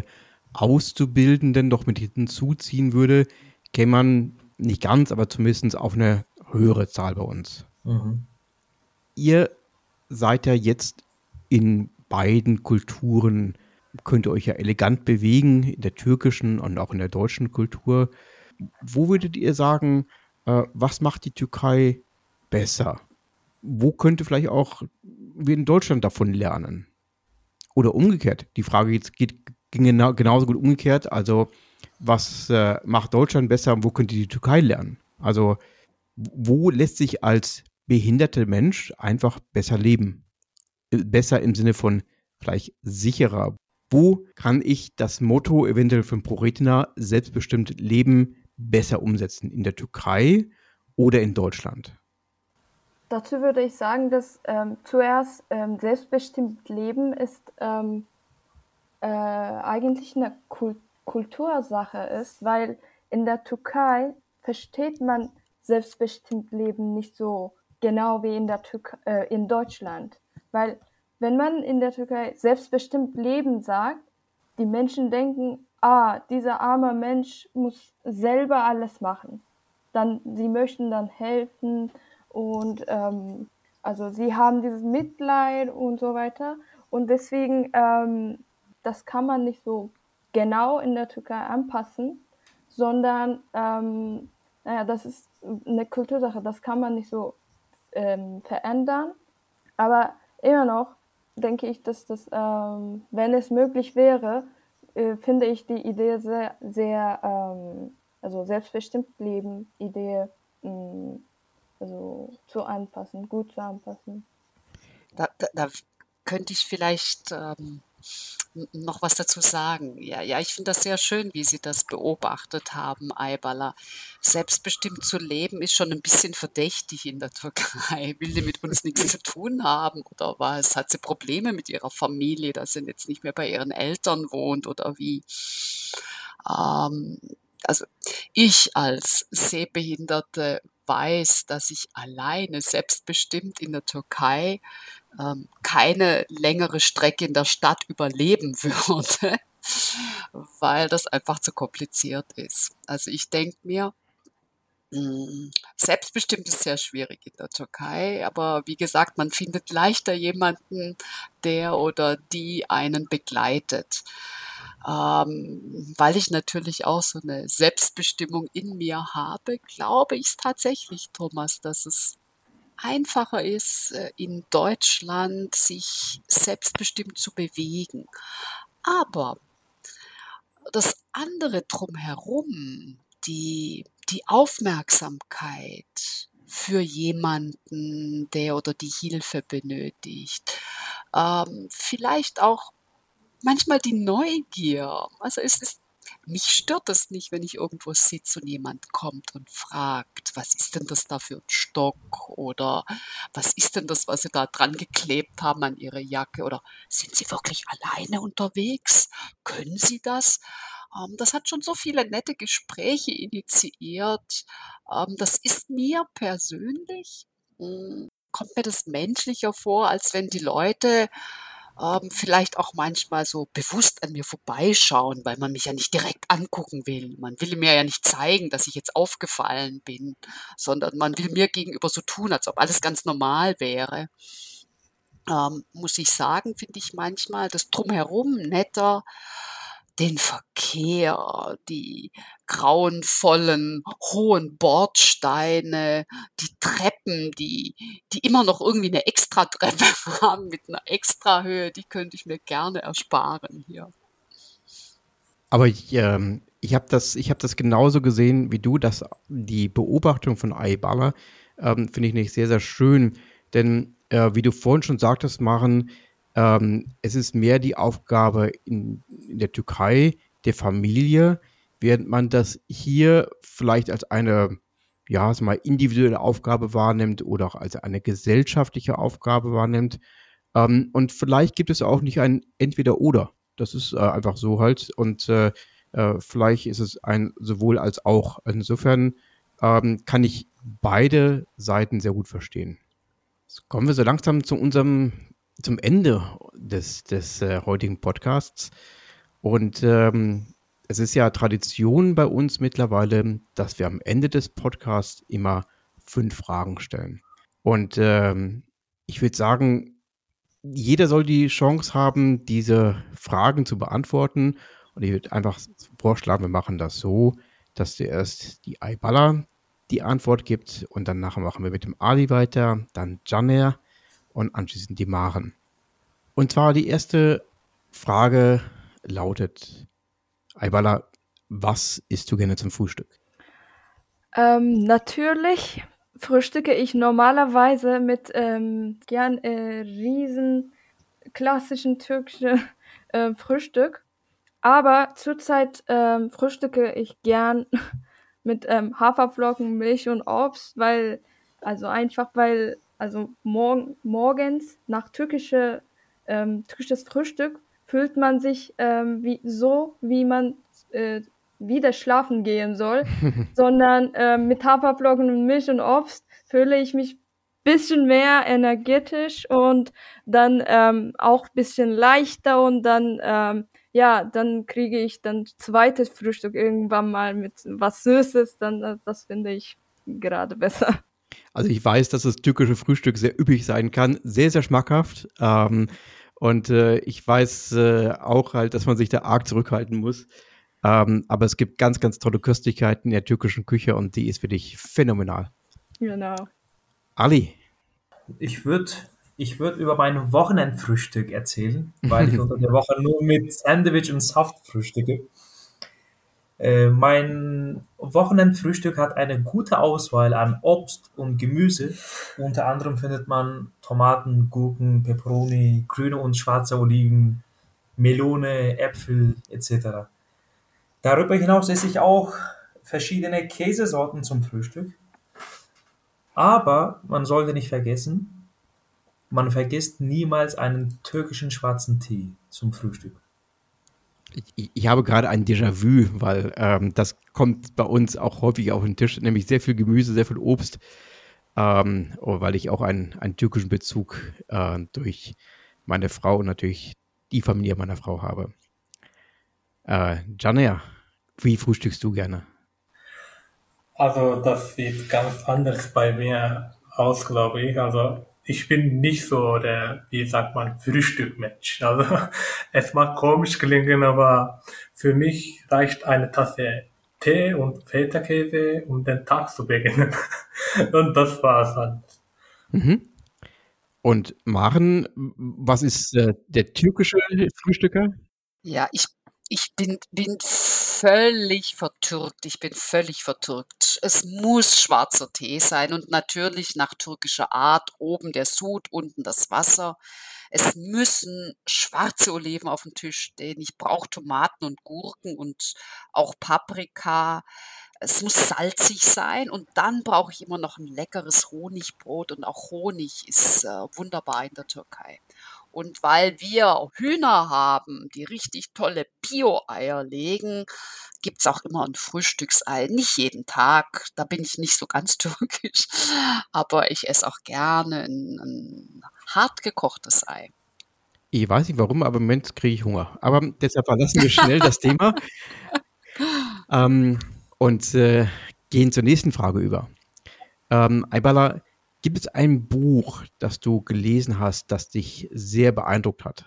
Auszubildenden doch mit hinzuziehen würde, käme man nicht ganz, aber zumindest auf eine höhere Zahl bei uns. Mhm. Ihr seid ja jetzt in beiden Kulturen, könnt ihr euch ja elegant bewegen, in der türkischen und auch in der deutschen Kultur. Wo würdet ihr sagen, äh, was macht die Türkei besser? Wo könnte vielleicht auch wir in Deutschland davon lernen? Oder umgekehrt. Die Frage jetzt geht, ging genau, genauso gut umgekehrt. Also, was äh, macht Deutschland besser und wo könnte die Türkei lernen? Also, wo lässt sich als behinderter Mensch einfach besser leben? Äh, besser im Sinne von vielleicht sicherer. Wo kann ich das Motto eventuell von ProRetina selbstbestimmt leben besser umsetzen? In der Türkei oder in Deutschland? Dazu würde ich sagen, dass ähm, zuerst ähm, selbstbestimmt Leben ist ähm, äh, eigentlich eine Kult Kultursache ist, weil in der Türkei versteht man selbstbestimmt Leben nicht so genau wie in, der Türkei, äh, in Deutschland. Weil wenn man in der Türkei selbstbestimmt Leben sagt, die Menschen denken, ah, dieser arme Mensch muss selber alles machen. Dann, sie möchten dann helfen und ähm, also sie haben dieses Mitleid und so weiter. Und deswegen, ähm, das kann man nicht so genau in der Türkei anpassen, sondern ähm, naja, das ist eine Kultursache, das kann man nicht so ähm, verändern. Aber immer noch denke ich, dass das, ähm, wenn es möglich wäre, äh, finde ich die Idee sehr, sehr, ähm, also selbstbestimmt leben, Idee, mh, mm, also zu anpassen, gut zu anpassen. Da, da, da könnte ich vielleicht ähm, noch was dazu sagen. Ja, ja, ich finde das sehr schön, wie Sie das beobachtet haben, Aybala. Selbstbestimmt zu leben ist schon ein bisschen verdächtig in der Türkei. Will die mit uns nichts zu tun haben oder was? Hat sie Probleme mit ihrer Familie, dass sie jetzt nicht mehr bei ihren Eltern wohnt oder wie? Ähm, also ich als Sehbehinderte weiß, dass ich alleine selbstbestimmt in der Türkei ähm, keine längere Strecke in der Stadt überleben würde, weil das einfach zu kompliziert ist. Also ich denke mir, hm, Selbstbestimmt ist sehr schwierig in der Türkei, aber wie gesagt, man findet leichter jemanden, der oder die einen begleitet. Ähm, weil ich natürlich auch so eine Selbstbestimmung in mir habe, glaube ich tatsächlich, Thomas, dass es einfacher ist, äh, in Deutschland sich selbstbestimmt zu bewegen. Aber das andere drumherum, die, die Aufmerksamkeit für jemanden, der oder die Hilfe benötigt, ähm, vielleicht auch manchmal die Neugier. Also es ist mich stört das nicht, wenn ich irgendwo sitze und jemand kommt und fragt, was ist denn das da für ein Stock oder was ist denn das, was Sie da dran geklebt haben an Ihre Jacke oder sind Sie wirklich alleine unterwegs? Können Sie das? Ähm, das hat schon so viele nette Gespräche initiiert. Ähm, das ist mir persönlich, hm, kommt mir das menschlicher vor, als wenn die Leute ähm, vielleicht auch manchmal so bewusst an mir vorbeischauen, weil man mich ja nicht direkt angucken will. Man will mir ja nicht zeigen, dass ich jetzt aufgefallen bin, sondern man will mir gegenüber so tun, als ob alles ganz normal wäre. Ähm, muss ich sagen, finde ich manchmal das drumherum netter den Verkehr, die grauenvollen hohen Bordsteine, die Treppen, die, die immer noch irgendwie eine Extratreppe haben mit einer Extrahöhe, die könnte ich mir gerne ersparen hier. Aber ich, ähm, ich habe das, hab das genauso gesehen wie du, dass die Beobachtung von Aibala ähm, finde ich nicht sehr, sehr schön. Denn äh, wie du vorhin schon sagtest, Maren, ähm, es ist mehr die Aufgabe in, in der Türkei der Familie, während man das hier vielleicht als eine ja, also mal individuelle Aufgabe wahrnimmt oder auch als eine gesellschaftliche Aufgabe wahrnimmt. Ähm, und vielleicht gibt es auch nicht ein Entweder-Oder. Das ist äh, einfach so halt. Und äh, äh, vielleicht ist es ein sowohl als auch. Insofern ähm, kann ich beide Seiten sehr gut verstehen. Jetzt kommen wir so langsam zu unserem zum Ende des, des äh, heutigen Podcasts. Und ähm, es ist ja Tradition bei uns mittlerweile, dass wir am Ende des Podcasts immer fünf Fragen stellen. Und ähm, ich würde sagen, jeder soll die Chance haben, diese Fragen zu beantworten. Und ich würde einfach vorschlagen, wir machen das so, dass zuerst die Aibala die Antwort gibt und danach machen wir mit dem Ali weiter, dann Janer und anschließend die Maren. Und zwar die erste Frage lautet, Aibala, was isst du gerne zum Frühstück? Ähm, natürlich frühstücke ich normalerweise mit ähm, gern äh, riesen klassischen türkischen äh, Frühstück. Aber zurzeit ähm, frühstücke ich gern mit ähm, Haferflocken, Milch und Obst, weil, also einfach, weil, also morgen, morgens nach türkische, ähm, türkisches Frühstück fühlt man sich ähm, wie, so, wie man äh, wieder schlafen gehen soll, sondern ähm, mit Haferflocken und Milch und Obst fühle ich mich bisschen mehr energetisch und dann ähm, auch bisschen leichter und dann ähm, ja, dann kriege ich dann zweites Frühstück irgendwann mal mit was Süßes, dann das, das finde ich gerade besser. Also ich weiß, dass das türkische Frühstück sehr üppig sein kann, sehr, sehr schmackhaft. Ähm, und äh, ich weiß äh, auch halt, dass man sich da arg zurückhalten muss. Ähm, aber es gibt ganz, ganz tolle Köstlichkeiten in der türkischen Küche und die ist für dich phänomenal. Genau. Ali. Ich würde ich würd über mein Wochenendfrühstück erzählen, weil ich unter der Woche nur mit Sandwich und Saft frühstücke. Äh, mein Wochenendfrühstück hat eine gute Auswahl an Obst und Gemüse. Unter anderem findet man Tomaten, Gurken, Peperoni, grüne und schwarze Oliven, Melone, Äpfel etc. Darüber hinaus esse ich auch verschiedene Käsesorten zum Frühstück. Aber man sollte nicht vergessen, man vergisst niemals einen türkischen schwarzen Tee zum Frühstück. Ich, ich habe gerade ein Déjà-vu, weil ähm, das kommt bei uns auch häufig auf den Tisch, nämlich sehr viel Gemüse, sehr viel Obst, ähm, oh, weil ich auch einen, einen türkischen Bezug äh, durch meine Frau und natürlich die Familie meiner Frau habe. Äh, Janer, wie frühstückst du gerne? Also das sieht ganz anders bei mir aus, glaube ich. Also ich bin nicht so der, wie sagt man, Frühstückmensch. Also es mag komisch klingen, aber für mich reicht eine Tasse Tee und Feta-Käse, um den Tag zu beginnen. und das war's dann. Mhm. Und Maren, was ist äh, der türkische Frühstücker? Ja, ich ich bin, bin völlig vertürkt. Ich bin völlig vertürkt. Es muss schwarzer Tee sein und natürlich nach türkischer Art. Oben der Sud, unten das Wasser. Es müssen schwarze Oliven auf dem Tisch stehen. Ich brauche Tomaten und Gurken und auch Paprika. Es muss salzig sein und dann brauche ich immer noch ein leckeres Honigbrot und auch Honig ist äh, wunderbar in der Türkei. Und weil wir Hühner haben, die richtig tolle Bio-Eier legen, gibt's auch immer ein Frühstücksei. Nicht jeden Tag, da bin ich nicht so ganz türkisch, aber ich esse auch gerne ein, ein hart gekochtes Ei. Ich weiß nicht warum, aber im Moment kriege ich Hunger. Aber deshalb verlassen wir schnell das Thema ähm, und äh, gehen zur nächsten Frage über. Ähm, Aybala, Gibt es ein Buch, das du gelesen hast, das dich sehr beeindruckt hat?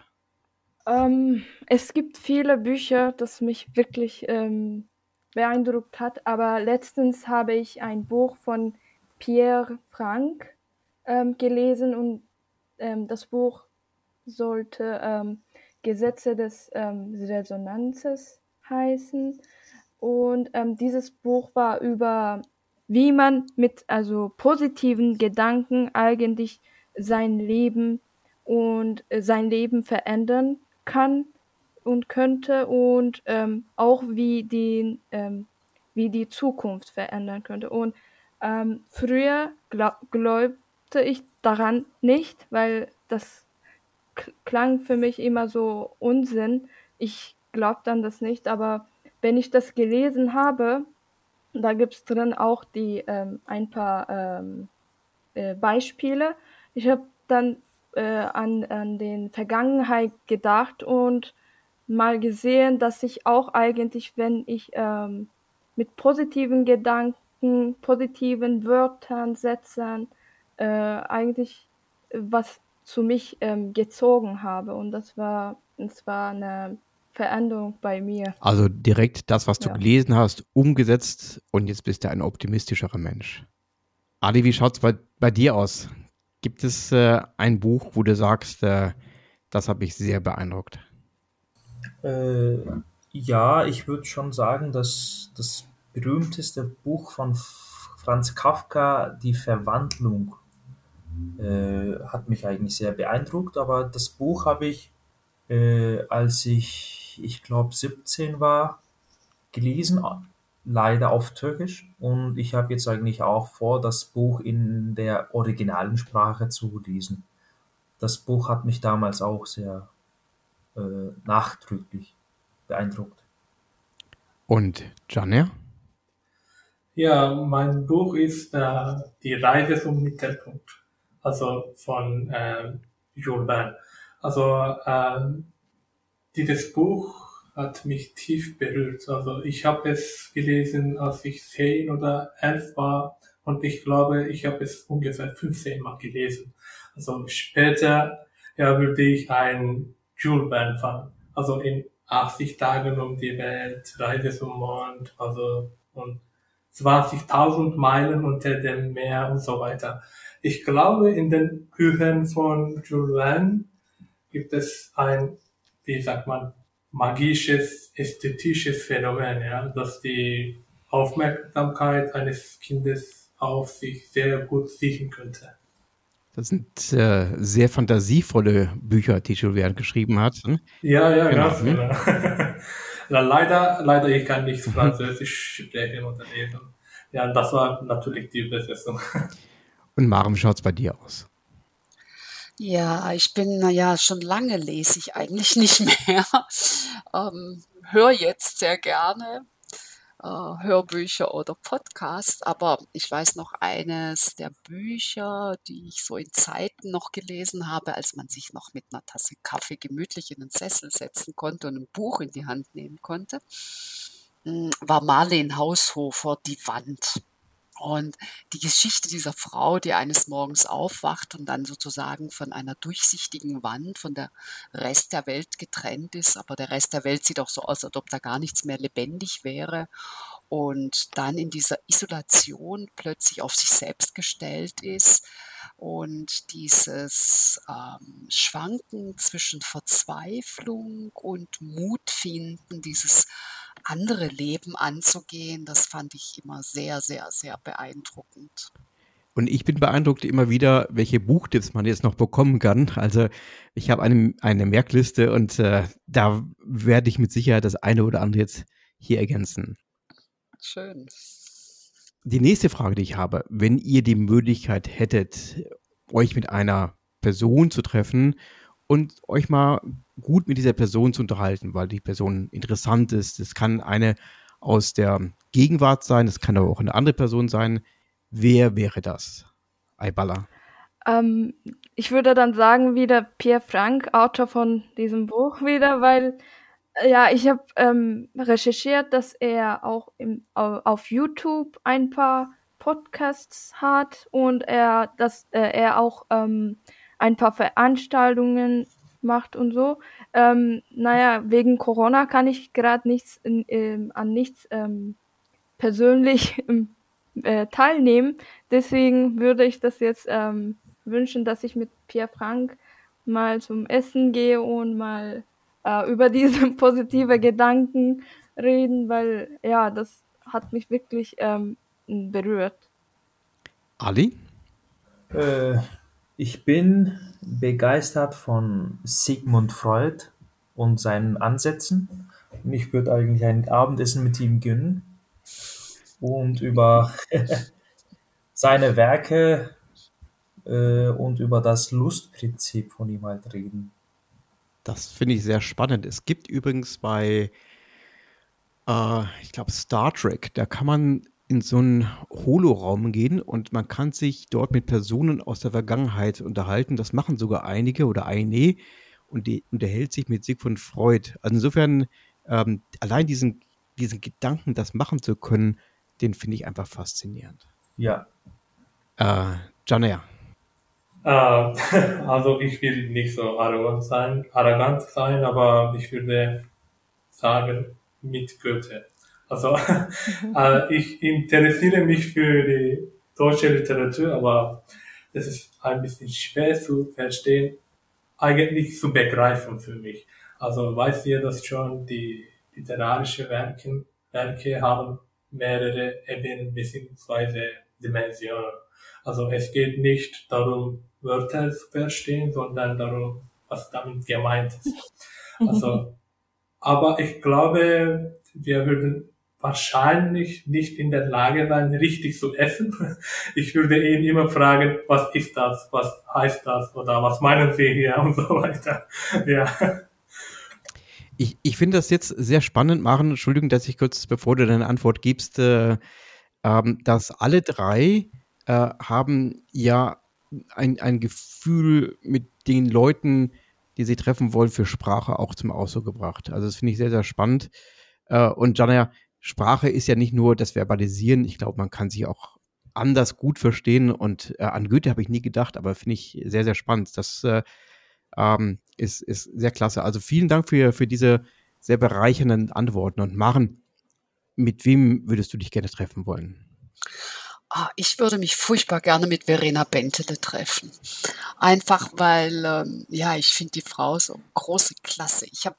Ähm, es gibt viele Bücher, das mich wirklich ähm, beeindruckt hat, aber letztens habe ich ein Buch von Pierre Frank ähm, gelesen und ähm, das Buch sollte ähm, Gesetze des ähm, Resonanzes heißen. Und dieses Buch war über wie man mit also positiven Gedanken eigentlich sein Leben und äh, sein Leben verändern kann und könnte und ähm, auch wie die, ähm, wie die Zukunft verändern könnte. Und ähm, früher glaub, glaubte ich daran nicht, weil das klang für mich immer so Unsinn. Ich glaube dann das nicht, aber wenn ich das gelesen habe, da gibt es drin auch die ähm, ein paar ähm, äh, Beispiele. Ich habe dann äh, an, an den Vergangenheit gedacht und mal gesehen, dass ich auch eigentlich, wenn ich ähm, mit positiven Gedanken, positiven Wörtern, Sätzen äh, eigentlich was zu mich ähm, gezogen habe. Und das war, das war eine Veränderung bei mir. Also direkt das, was du Ja. gelesen hast, umgesetzt und jetzt bist du ein optimistischerer Mensch. Ali, wie schaut es bei, bei dir aus? Gibt es äh, ein Buch, wo du sagst, äh, das hat mich sehr beeindruckt? Äh, ja, ich würde schon sagen, dass das berühmteste Buch von Franz Kafka, Die Verwandlung, äh, hat mich eigentlich sehr beeindruckt. Aber das Buch habe ich, äh, als ich, ich glaube, 17 war, gelesen, leider auf Türkisch. Und ich habe jetzt eigentlich auch vor, das Buch in der originalen Sprache zu lesen. Das Buch hat mich damals auch sehr äh, nachdrücklich beeindruckt. Und Janer? Ja, mein Buch ist äh, Die Reise zum Mittelpunkt, also von Jules Verne. Also ähm, dieses Buch hat mich tief berührt. Also ich habe es gelesen, als ich zehn oder elf war und ich glaube, ich habe es ungefähr 15 Mal gelesen. Also später ja, würde ich ein Jules Verne Fan. Also in 80 Tagen um die Welt, Reise zum Mond, also und 20.000 Meilen unter dem Meer und so weiter. Ich glaube, in den Büchern von Jules Verne gibt es ein, wie sagt man, magisches, ästhetisches Phänomen, ja, dass die Aufmerksamkeit eines Kindes auf sich sehr gut sichern könnte. Das sind äh, sehr fantasievolle Bücher, die Jules Verne geschrieben hat. hm? Ja, ja, Genau, ganz hm? genau. Na, leider, leider, ich kann nicht Französisch sprechen oder lesen. Ja, das war natürlich die Übersetzung. Und Maren, wie schaut es bei dir aus? Ja, ich bin, na ja, schon lange lese ich eigentlich nicht mehr. Ähm, höre jetzt sehr gerne äh, Hörbücher oder Podcasts, aber ich weiß noch eines der Bücher, die ich so in Zeiten noch gelesen habe, als man sich noch mit einer Tasse Kaffee gemütlich in den Sessel setzen konnte und ein Buch in die Hand nehmen konnte, mm, war Marlene Haushofer Die Wand. Und die Geschichte dieser Frau, die eines Morgens aufwacht und dann sozusagen von einer durchsichtigen Wand von der Rest der Welt getrennt ist, aber der Rest der Welt sieht auch so aus, als ob da gar nichts mehr lebendig wäre und dann in dieser Isolation plötzlich auf sich selbst gestellt ist und dieses ähm, Schwanken zwischen Verzweiflung und Mut finden, dieses andere Leben anzugehen, das fand ich immer sehr, sehr, sehr beeindruckend. Und ich bin beeindruckt immer wieder, welche Buchtipps man jetzt noch bekommen kann. Also ich habe eine, eine Merkliste und äh, da werde ich mit Sicherheit das eine oder andere jetzt hier ergänzen. Schön. Die nächste Frage, die ich habe, wenn ihr die Möglichkeit hättet, euch mit einer Person zu treffen und euch mal gut mit dieser Person zu unterhalten, weil die Person interessant ist. Es kann eine aus der Gegenwart sein, es kann aber auch eine andere Person sein. Wer wäre das? Ayballa. Ähm, ich würde dann sagen, wieder Pierre Frank, Autor von diesem Buch wieder, weil äh, ja, ich habe ähm, recherchiert, dass er auch im, au- auf YouTube ein paar Podcasts hat und er, dass äh, er auch ähm, ein paar Veranstaltungen macht und so. Ähm, naja, wegen Corona kann ich gerade nichts in, ähm, an nichts ähm, persönlich ähm, äh, teilnehmen. Deswegen würde ich das jetzt ähm, wünschen, dass ich mit Pierre Frank mal zum Essen gehe und mal äh, über diese positive Gedanken reden, weil ja, das hat mich wirklich ähm, berührt. Ali? Äh, ich bin begeistert von Sigmund Freud und seinen Ansätzen. Und ich würde eigentlich ein Abendessen mit ihm gönnen und über seine Werke äh, und über das Lustprinzip von ihm halt reden. Das finde ich sehr spannend. Es gibt übrigens bei, äh, ich glaube, Star Trek, da kann man in so einen Holoraum gehen und man kann sich dort mit Personen aus der Vergangenheit unterhalten. Das machen sogar einige oder eine und die unterhält sich mit Sigmund Freud. Also insofern, ähm, allein diesen, diesen Gedanken, das machen zu können, den finde ich einfach faszinierend. Ja. Äh, Janea. Äh, also ich will nicht so arrogant sein, arrogant sein, aber ich würde sagen, mit Goethe. Also äh, ich interessiere mich für die deutsche Literatur, aber es ist ein bisschen schwer zu verstehen, eigentlich zu begreifen für mich. Also weiß ihr das schon, die literarische Werke, Werke haben mehrere Ebenen bzw. Dimensionen. Also es geht nicht darum, Wörter zu verstehen, sondern darum, was damit gemeint ist. Also, aber ich glaube, wir würden wahrscheinlich nicht in der Lage sein, richtig zu essen. Ich würde ihn immer fragen, was ist das, was heißt das oder was meinen Sie hier und so weiter. Ja. Ich, ich finde das jetzt sehr spannend, Maren. Entschuldigung, dass ich kurz, bevor du deine Antwort gibst, äh, ähm, dass alle drei äh, haben ja ein, ein Gefühl mit den Leuten, die sie treffen wollen, für Sprache auch zum Ausdruck gebracht. Also das finde ich sehr, sehr spannend. Äh, und Jana, Sprache ist ja nicht nur das Verbalisieren. Ich glaube, man kann sich auch anders gut verstehen. Und äh, an Goethe habe ich nie gedacht, aber finde ich sehr, sehr spannend. Das äh, ähm, ist, ist sehr klasse. Also vielen Dank für, für diese sehr bereichernden Antworten. Und Maren, mit wem würdest du dich gerne treffen wollen? Ah, ich würde mich furchtbar gerne mit Verena Bentele treffen. Einfach weil, ähm, ja, ich finde die Frau so große Klasse. Ich habe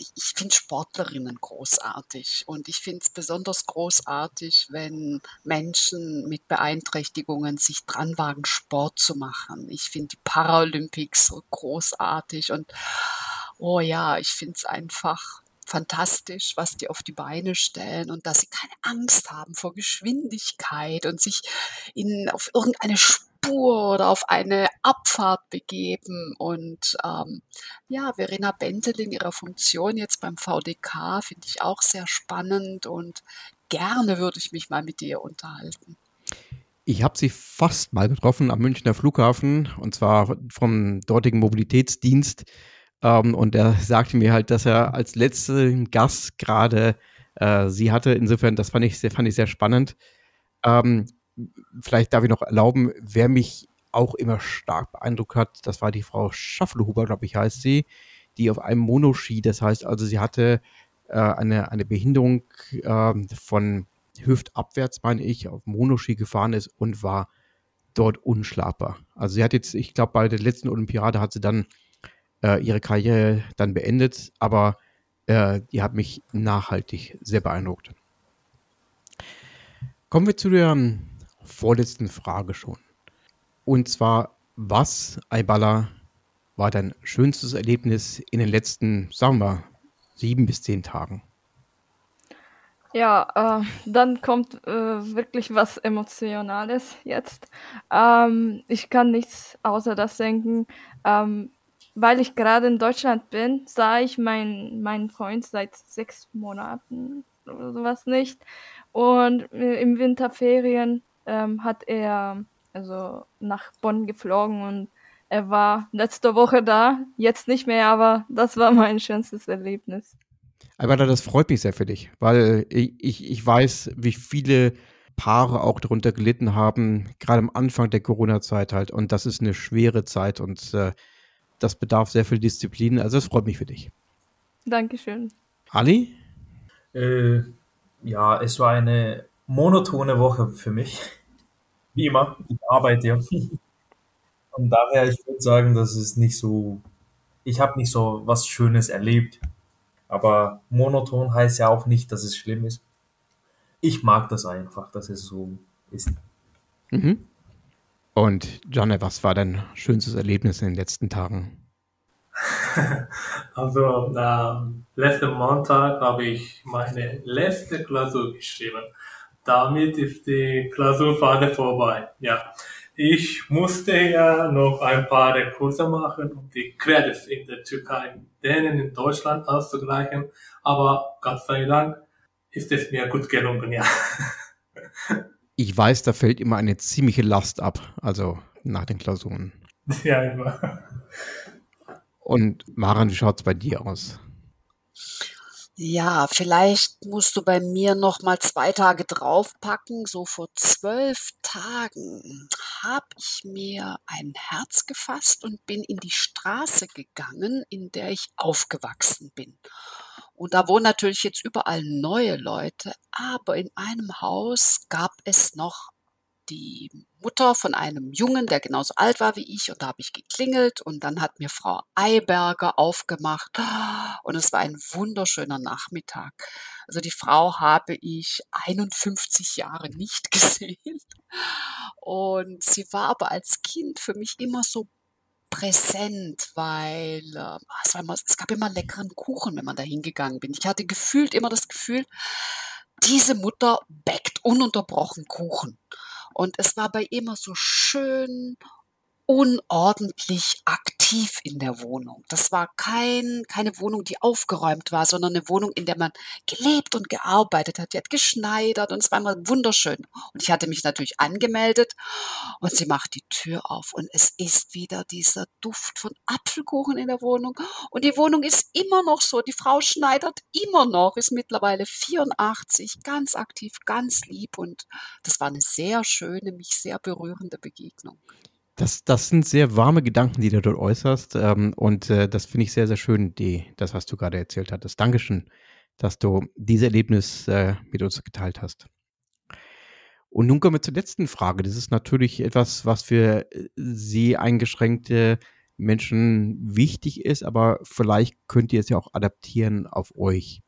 ich finde Sportlerinnen großartig und ich finde es besonders großartig, wenn Menschen mit Beeinträchtigungen sich dran wagen, Sport zu machen. Ich finde die Paralympics so großartig und oh ja, ich finde es einfach fantastisch, was die auf die Beine stellen und dass sie keine Angst haben vor Geschwindigkeit und sich in, auf irgendeine Spur oder auf eine Abfahrt begeben. Und ähm, ja, Verena Bentel in ihrer Funktion jetzt beim VDK finde ich auch sehr spannend und gerne würde ich mich mal mit ihr unterhalten. Ich habe sie fast mal getroffen am Münchner Flughafen und zwar vom dortigen Mobilitätsdienst. Ähm, und er sagte mir halt, dass er als letzten Gast gerade äh, sie hatte. Insofern, das fand ich sehr, fand ich sehr spannend. Ähm, vielleicht darf ich noch erlauben, wer mich auch immer stark beeindruckt hat, das war die Frau Schaffelhuber, glaube ich, heißt sie, die auf einem Monoski, das heißt also, sie hatte äh, eine, eine Behinderung äh, von hüftabwärts, meine ich, auf Monoski gefahren ist und war dort unschlagbar. Also sie hat jetzt, ich glaube, bei der letzten Olympiade hat sie dann äh, ihre Karriere dann beendet, aber äh, die hat mich nachhaltig sehr beeindruckt. Kommen wir zu der vorletzten Frage schon. Und zwar, was, Aybala, war dein schönstes Erlebnis in den letzten, sagen wir, sieben bis zehn Tagen? Ja, äh, dann kommt äh, wirklich was Emotionales jetzt. Ähm, ich kann nichts außer das denken. Ähm, weil ich gerade in Deutschland bin, sah ich meinen mein Freund seit sechs Monaten oder sowas nicht. Und äh, im Winterferien ähm, hat er also nach Bonn geflogen und er war letzte Woche da, jetzt nicht mehr, aber das war mein schönstes Erlebnis. Alberta, das freut mich sehr für dich, weil ich, ich weiß, wie viele Paare auch darunter gelitten haben, gerade am Anfang der Corona-Zeit halt. Und das ist eine schwere Zeit und äh, das bedarf sehr viel Disziplin. Also es freut mich für dich. Dankeschön. Ali? Äh, ja, es war eine monotone Woche für mich. Wie immer, ich arbeite ja. Und daher, ich würde sagen, dass es nicht so, ich habe nicht so was Schönes erlebt. Aber monoton heißt ja auch nicht, dass es schlimm ist. Ich mag das einfach, dass es so ist. Mhm. Und John, was war dein schönstes Erlebnis in den letzten Tagen? Also, äh, letzten Montag habe ich meine letzte Klausur geschrieben. Damit ist die Klausurphase vorbei. Ja, ich musste ja noch ein paar Kurse machen, um die Credits in der Türkei denen in Deutschland auszugleichen. Aber Gott sei Dank ist es mir gut gelungen, ja. Ich weiß, da fällt immer eine ziemliche Last ab, also nach den Klausuren. Ja, immer. Und Maren, wie schaut es bei dir aus? Ja, vielleicht musst du bei mir noch mal zwei Tage draufpacken. So vor zwölf Tagen habe ich mir ein Herz gefasst und bin in die Straße gegangen, in der ich aufgewachsen bin. Und da wohnen natürlich jetzt überall neue Leute, aber in einem Haus gab es noch die Mutter von einem Jungen, der genauso alt war wie ich und da habe ich geklingelt und dann hat mir Frau Eiberger aufgemacht und es war ein wunderschöner Nachmittag. Also die Frau habe ich 51 Jahre nicht gesehen und sie war aber als Kind für mich immer so präsent, weil äh, es, immer, es gab immer leckeren Kuchen, wenn man da hingegangen bin. Ich hatte gefühlt immer das Gefühl, diese Mutter backt ununterbrochen Kuchen. Und es war bei immer so schön unordentlich aktiv in der Wohnung. Das war kein, keine Wohnung, die aufgeräumt war, sondern eine Wohnung, in der man gelebt und gearbeitet hat. Die hat geschneidert und es war immer wunderschön. Und ich hatte mich natürlich angemeldet und sie macht die Tür auf und es ist wieder dieser Duft von Apfelkuchen in der Wohnung. Und die Wohnung ist immer noch so. Die Frau schneidert immer noch, ist mittlerweile 84, ganz aktiv, ganz lieb und das war eine sehr schöne, mich sehr berührende Begegnung. Das, das sind sehr warme Gedanken, die du dort äußerst. Ähm, und äh, das finde ich sehr, sehr schön, die, das, was du gerade erzählt hattest. Dankeschön, dass du dieses Erlebnis äh, mit uns geteilt hast. Und nun kommen wir zur letzten Frage. Das ist natürlich etwas, was für äh, Sie eingeschränkte Menschen wichtig ist, aber vielleicht könnt ihr es ja auch adaptieren auf euch.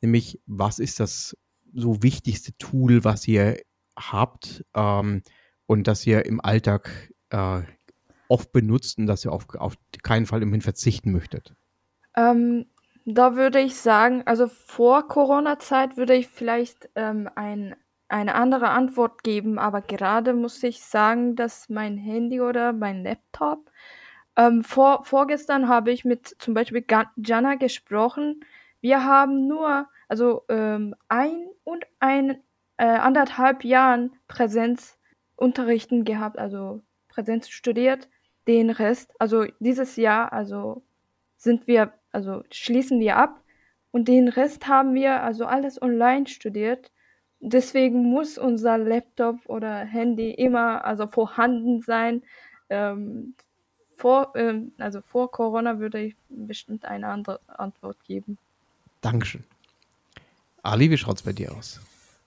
Nämlich, was ist das so wichtigste Tool, was ihr habt ähm, und das ihr im Alltag äh, oft benutzt und dass ihr auf, auf keinen Fall immerhin verzichten möchtet? Ähm, da würde ich sagen, also vor Corona-Zeit würde ich vielleicht ähm, ein, eine andere Antwort geben, aber gerade muss ich sagen, dass mein Handy oder mein Laptop, ähm, vor, vorgestern habe ich mit zum Beispiel Jana gesprochen. Wir haben nur, also ähm, ein und ein, äh, anderthalb Jahren Präsenzunterrichten gehabt, also Präsenz studiert. Den Rest, also dieses Jahr, also sind wir, also schließen wir ab und den Rest haben wir also alles online studiert. Deswegen muss unser Laptop oder Handy immer also vorhanden sein. Ähm, vor, ähm, also vor Corona würde ich bestimmt eine andere Antwort geben. Dankeschön. Ali, wie schaut es bei dir aus?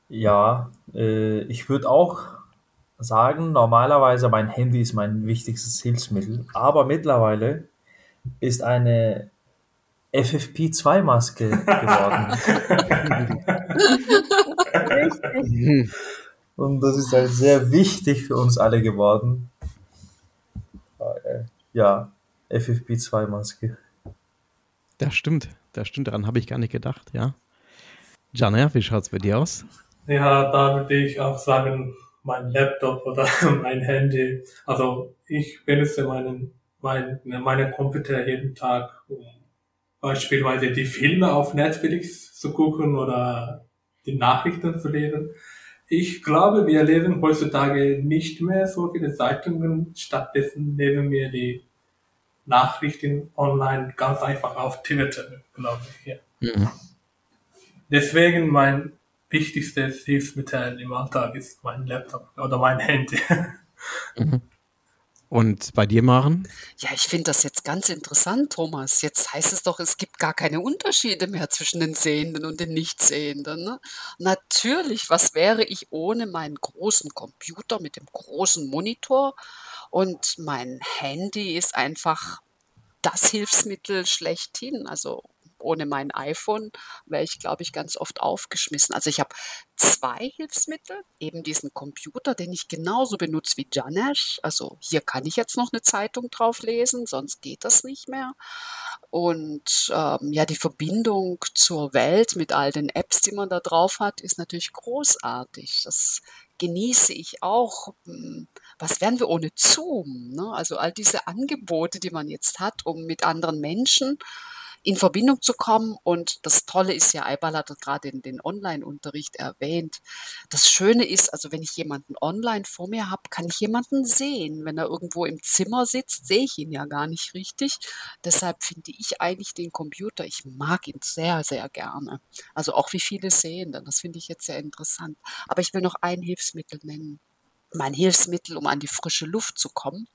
Ja, äh, ich würde auch sagen, normalerweise mein Handy ist mein wichtigstes Hilfsmittel, aber mittlerweile ist eine FFP2-Maske geworden. Und das ist halt sehr wichtig für uns alle geworden. Ja, FFP2-Maske. Das stimmt, das stimmt, daran habe ich gar nicht gedacht, ja. Jana, wie schaut es bei dir aus? Ja, da würde ich auch sagen, mein Laptop oder mein Handy. Also ich benutze meinen, mein, meinen Computer jeden Tag, um beispielsweise die Filme auf Netflix zu gucken oder die Nachrichten zu lesen. Ich glaube, wir lesen heutzutage nicht mehr so viele Zeitungen. Stattdessen lesen wir die Nachrichten online ganz einfach auf Twitter, glaube ich. Ja. Mhm. Deswegen mein wichtigstes Hilfsmittel im Alltag ist mein Laptop oder mein Handy. Mhm. Und bei dir, Maren? Ja, ich finde das jetzt ganz interessant, Thomas. Jetzt heißt es doch, es gibt gar keine Unterschiede mehr zwischen den Sehenden und den Nichtsehenden. Ne? Natürlich, was wäre ich ohne meinen großen Computer mit dem großen Monitor? Und mein Handy ist einfach das Hilfsmittel schlechthin. Also ohne mein iPhone wäre ich, glaube ich, ganz oft aufgeschmissen. Also ich habe zwei Hilfsmittel, eben diesen Computer, den ich genauso benutze wie Janesh. Also hier kann ich jetzt noch eine Zeitung drauf lesen, sonst geht das nicht mehr. Und ähm, ja, die Verbindung zur Welt mit all den Apps, die man da drauf hat, ist natürlich großartig. Das genieße ich auch. Hm, was wären wir ohne Zoom? Ne? Also all diese Angebote, die man jetzt hat, um mit anderen Menschen in Verbindung zu kommen. Und das Tolle ist ja, Eibal hat gerade in den Online-Unterricht erwähnt. Das Schöne ist, also wenn ich jemanden online vor mir habe, kann ich jemanden sehen. Wenn er irgendwo im Zimmer sitzt, sehe ich ihn ja gar nicht richtig. Deshalb finde ich eigentlich den Computer, ich mag ihn sehr, sehr gerne. Also auch wie viele sehen, das finde ich jetzt sehr interessant. Aber ich will noch ein Hilfsmittel nennen mein Hilfsmittel, um an die frische Luft zu kommen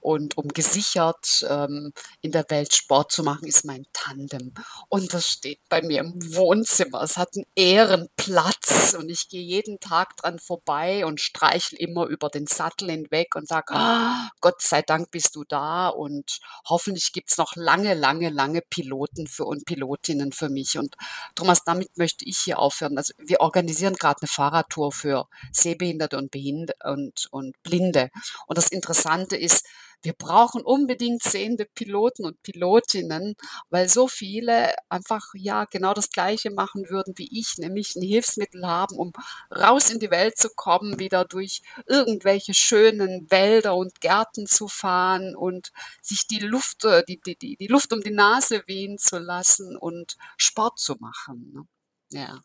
und um gesichert ähm, in der Welt Sport zu machen, ist mein Tandem. Und das steht bei mir im Wohnzimmer. Es hat einen Ehrenplatz und ich gehe jeden Tag dran vorbei und streichel immer über den Sattel hinweg und sage, oh, Gott sei Dank bist du da und hoffentlich gibt's noch lange, lange, lange Piloten für und Pilotinnen für mich. Und Thomas, damit möchte ich hier aufhören. Also wir organisieren gerade eine Fahrradtour für Sehbehinderte und Behinderte und, und Blinde. Und das Interessante ist, wir brauchen unbedingt sehende Piloten und Pilotinnen, weil so viele einfach ja genau das Gleiche machen würden wie ich, nämlich ein Hilfsmittel haben, um raus in die Welt zu kommen, wieder durch irgendwelche schönen Wälder und Gärten zu fahren und sich die Luft, äh, die, die, die, die Luft um die Nase wehen zu lassen und Sport zu machen. Ne? Ja.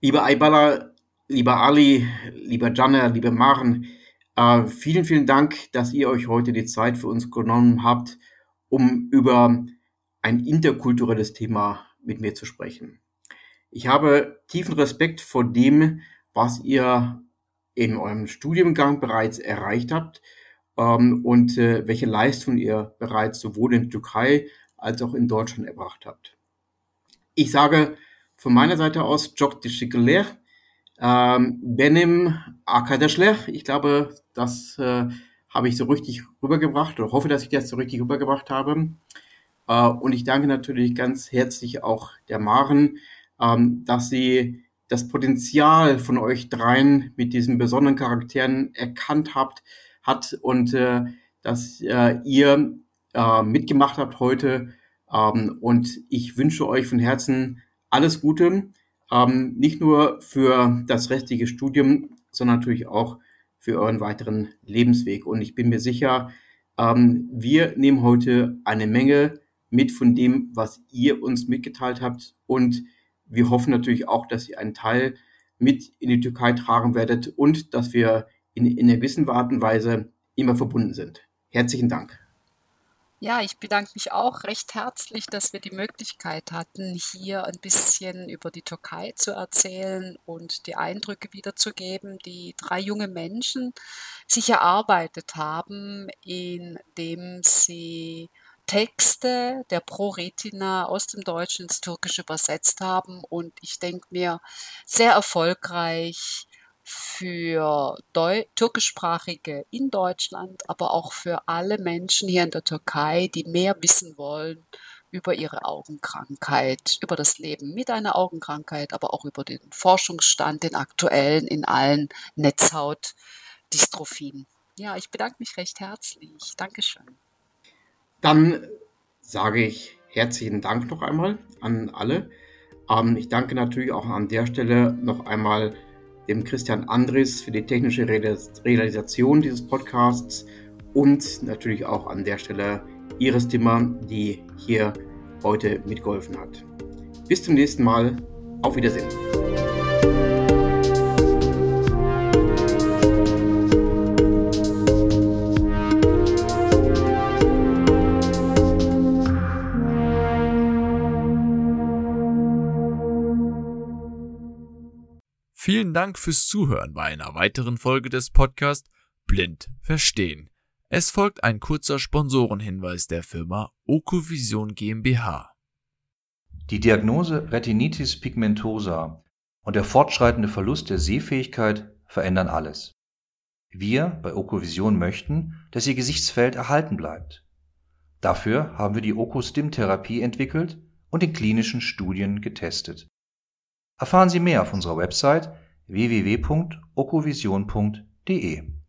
Liebe Aybala, Lieber Ali, lieber Janne, liebe Maren, äh, vielen, vielen Dank, dass ihr euch heute die Zeit für uns genommen habt, um über ein interkulturelles Thema mit mir zu sprechen. Ich habe tiefen Respekt vor dem, was ihr in eurem Studiengang bereits erreicht habt ähm, und äh, welche Leistung ihr bereits sowohl in der Türkei als auch in Deutschland erbracht habt. Ich sage von meiner Seite aus Çok teşekkürler ähm, benim arkadaşlar, ich glaube, das äh, habe ich so richtig rübergebracht oder hoffe, dass ich das so richtig rübergebracht habe. Äh, und ich danke natürlich ganz herzlich auch der Maren, ähm, dass sie das Potenzial von euch dreien mit diesen besonderen Charakteren erkannt habt, hat und äh, dass äh, ihr äh, mitgemacht habt heute. Ähm, und ich wünsche euch von Herzen alles Gute ähm, nicht nur für das restliche Studium, sondern natürlich auch für euren weiteren Lebensweg. Und ich bin mir sicher, ähm, wir nehmen heute eine Menge mit von dem, was ihr uns mitgeteilt habt. Und wir hoffen natürlich auch, dass ihr einen Teil mit in die Türkei tragen werdet und dass wir in, in einer gewissen Art und Weise immer verbunden sind. Herzlichen Dank. Ja, ich bedanke mich auch recht herzlich, dass wir die Möglichkeit hatten, hier ein bisschen über die Türkei zu erzählen und die Eindrücke wiederzugeben, die drei junge Menschen sich erarbeitet haben, indem sie Texte der Pro-Retina aus dem Deutschen ins Türkische übersetzt haben. Und ich denke mir sehr erfolgreich für Deu türkischsprachige in Deutschland, aber auch für alle Menschen hier in der Türkei, die mehr wissen wollen über ihre Augenkrankheit, über das Leben mit einer Augenkrankheit, aber auch über den Forschungsstand, den aktuellen in allen Netzhautdystrophien. Ja, ich bedanke mich recht herzlich. Dankeschön. Dann sage ich herzlichen Dank noch einmal an alle. Ähm, ich danke natürlich auch an der Stelle noch einmal dem Christian Andres für die technische Realisation dieses Podcasts und natürlich auch an der Stelle Iris Timmer, die hier heute mitgeholfen hat. Bis zum nächsten Mal. Auf Wiedersehen. Vielen Dank fürs Zuhören bei einer weiteren Folge des Podcasts Blind Verstehen. Es folgt ein kurzer Sponsorenhinweis der Firma Okovision GmbH. Die Diagnose Retinitis pigmentosa und der fortschreitende Verlust der Sehfähigkeit verändern alles. Wir bei Okovision möchten, dass Ihr Gesichtsfeld erhalten bleibt. Dafür haben wir die Okostim-Therapie entwickelt und in klinischen Studien getestet. Erfahren Sie mehr auf unserer Website www.okovision.de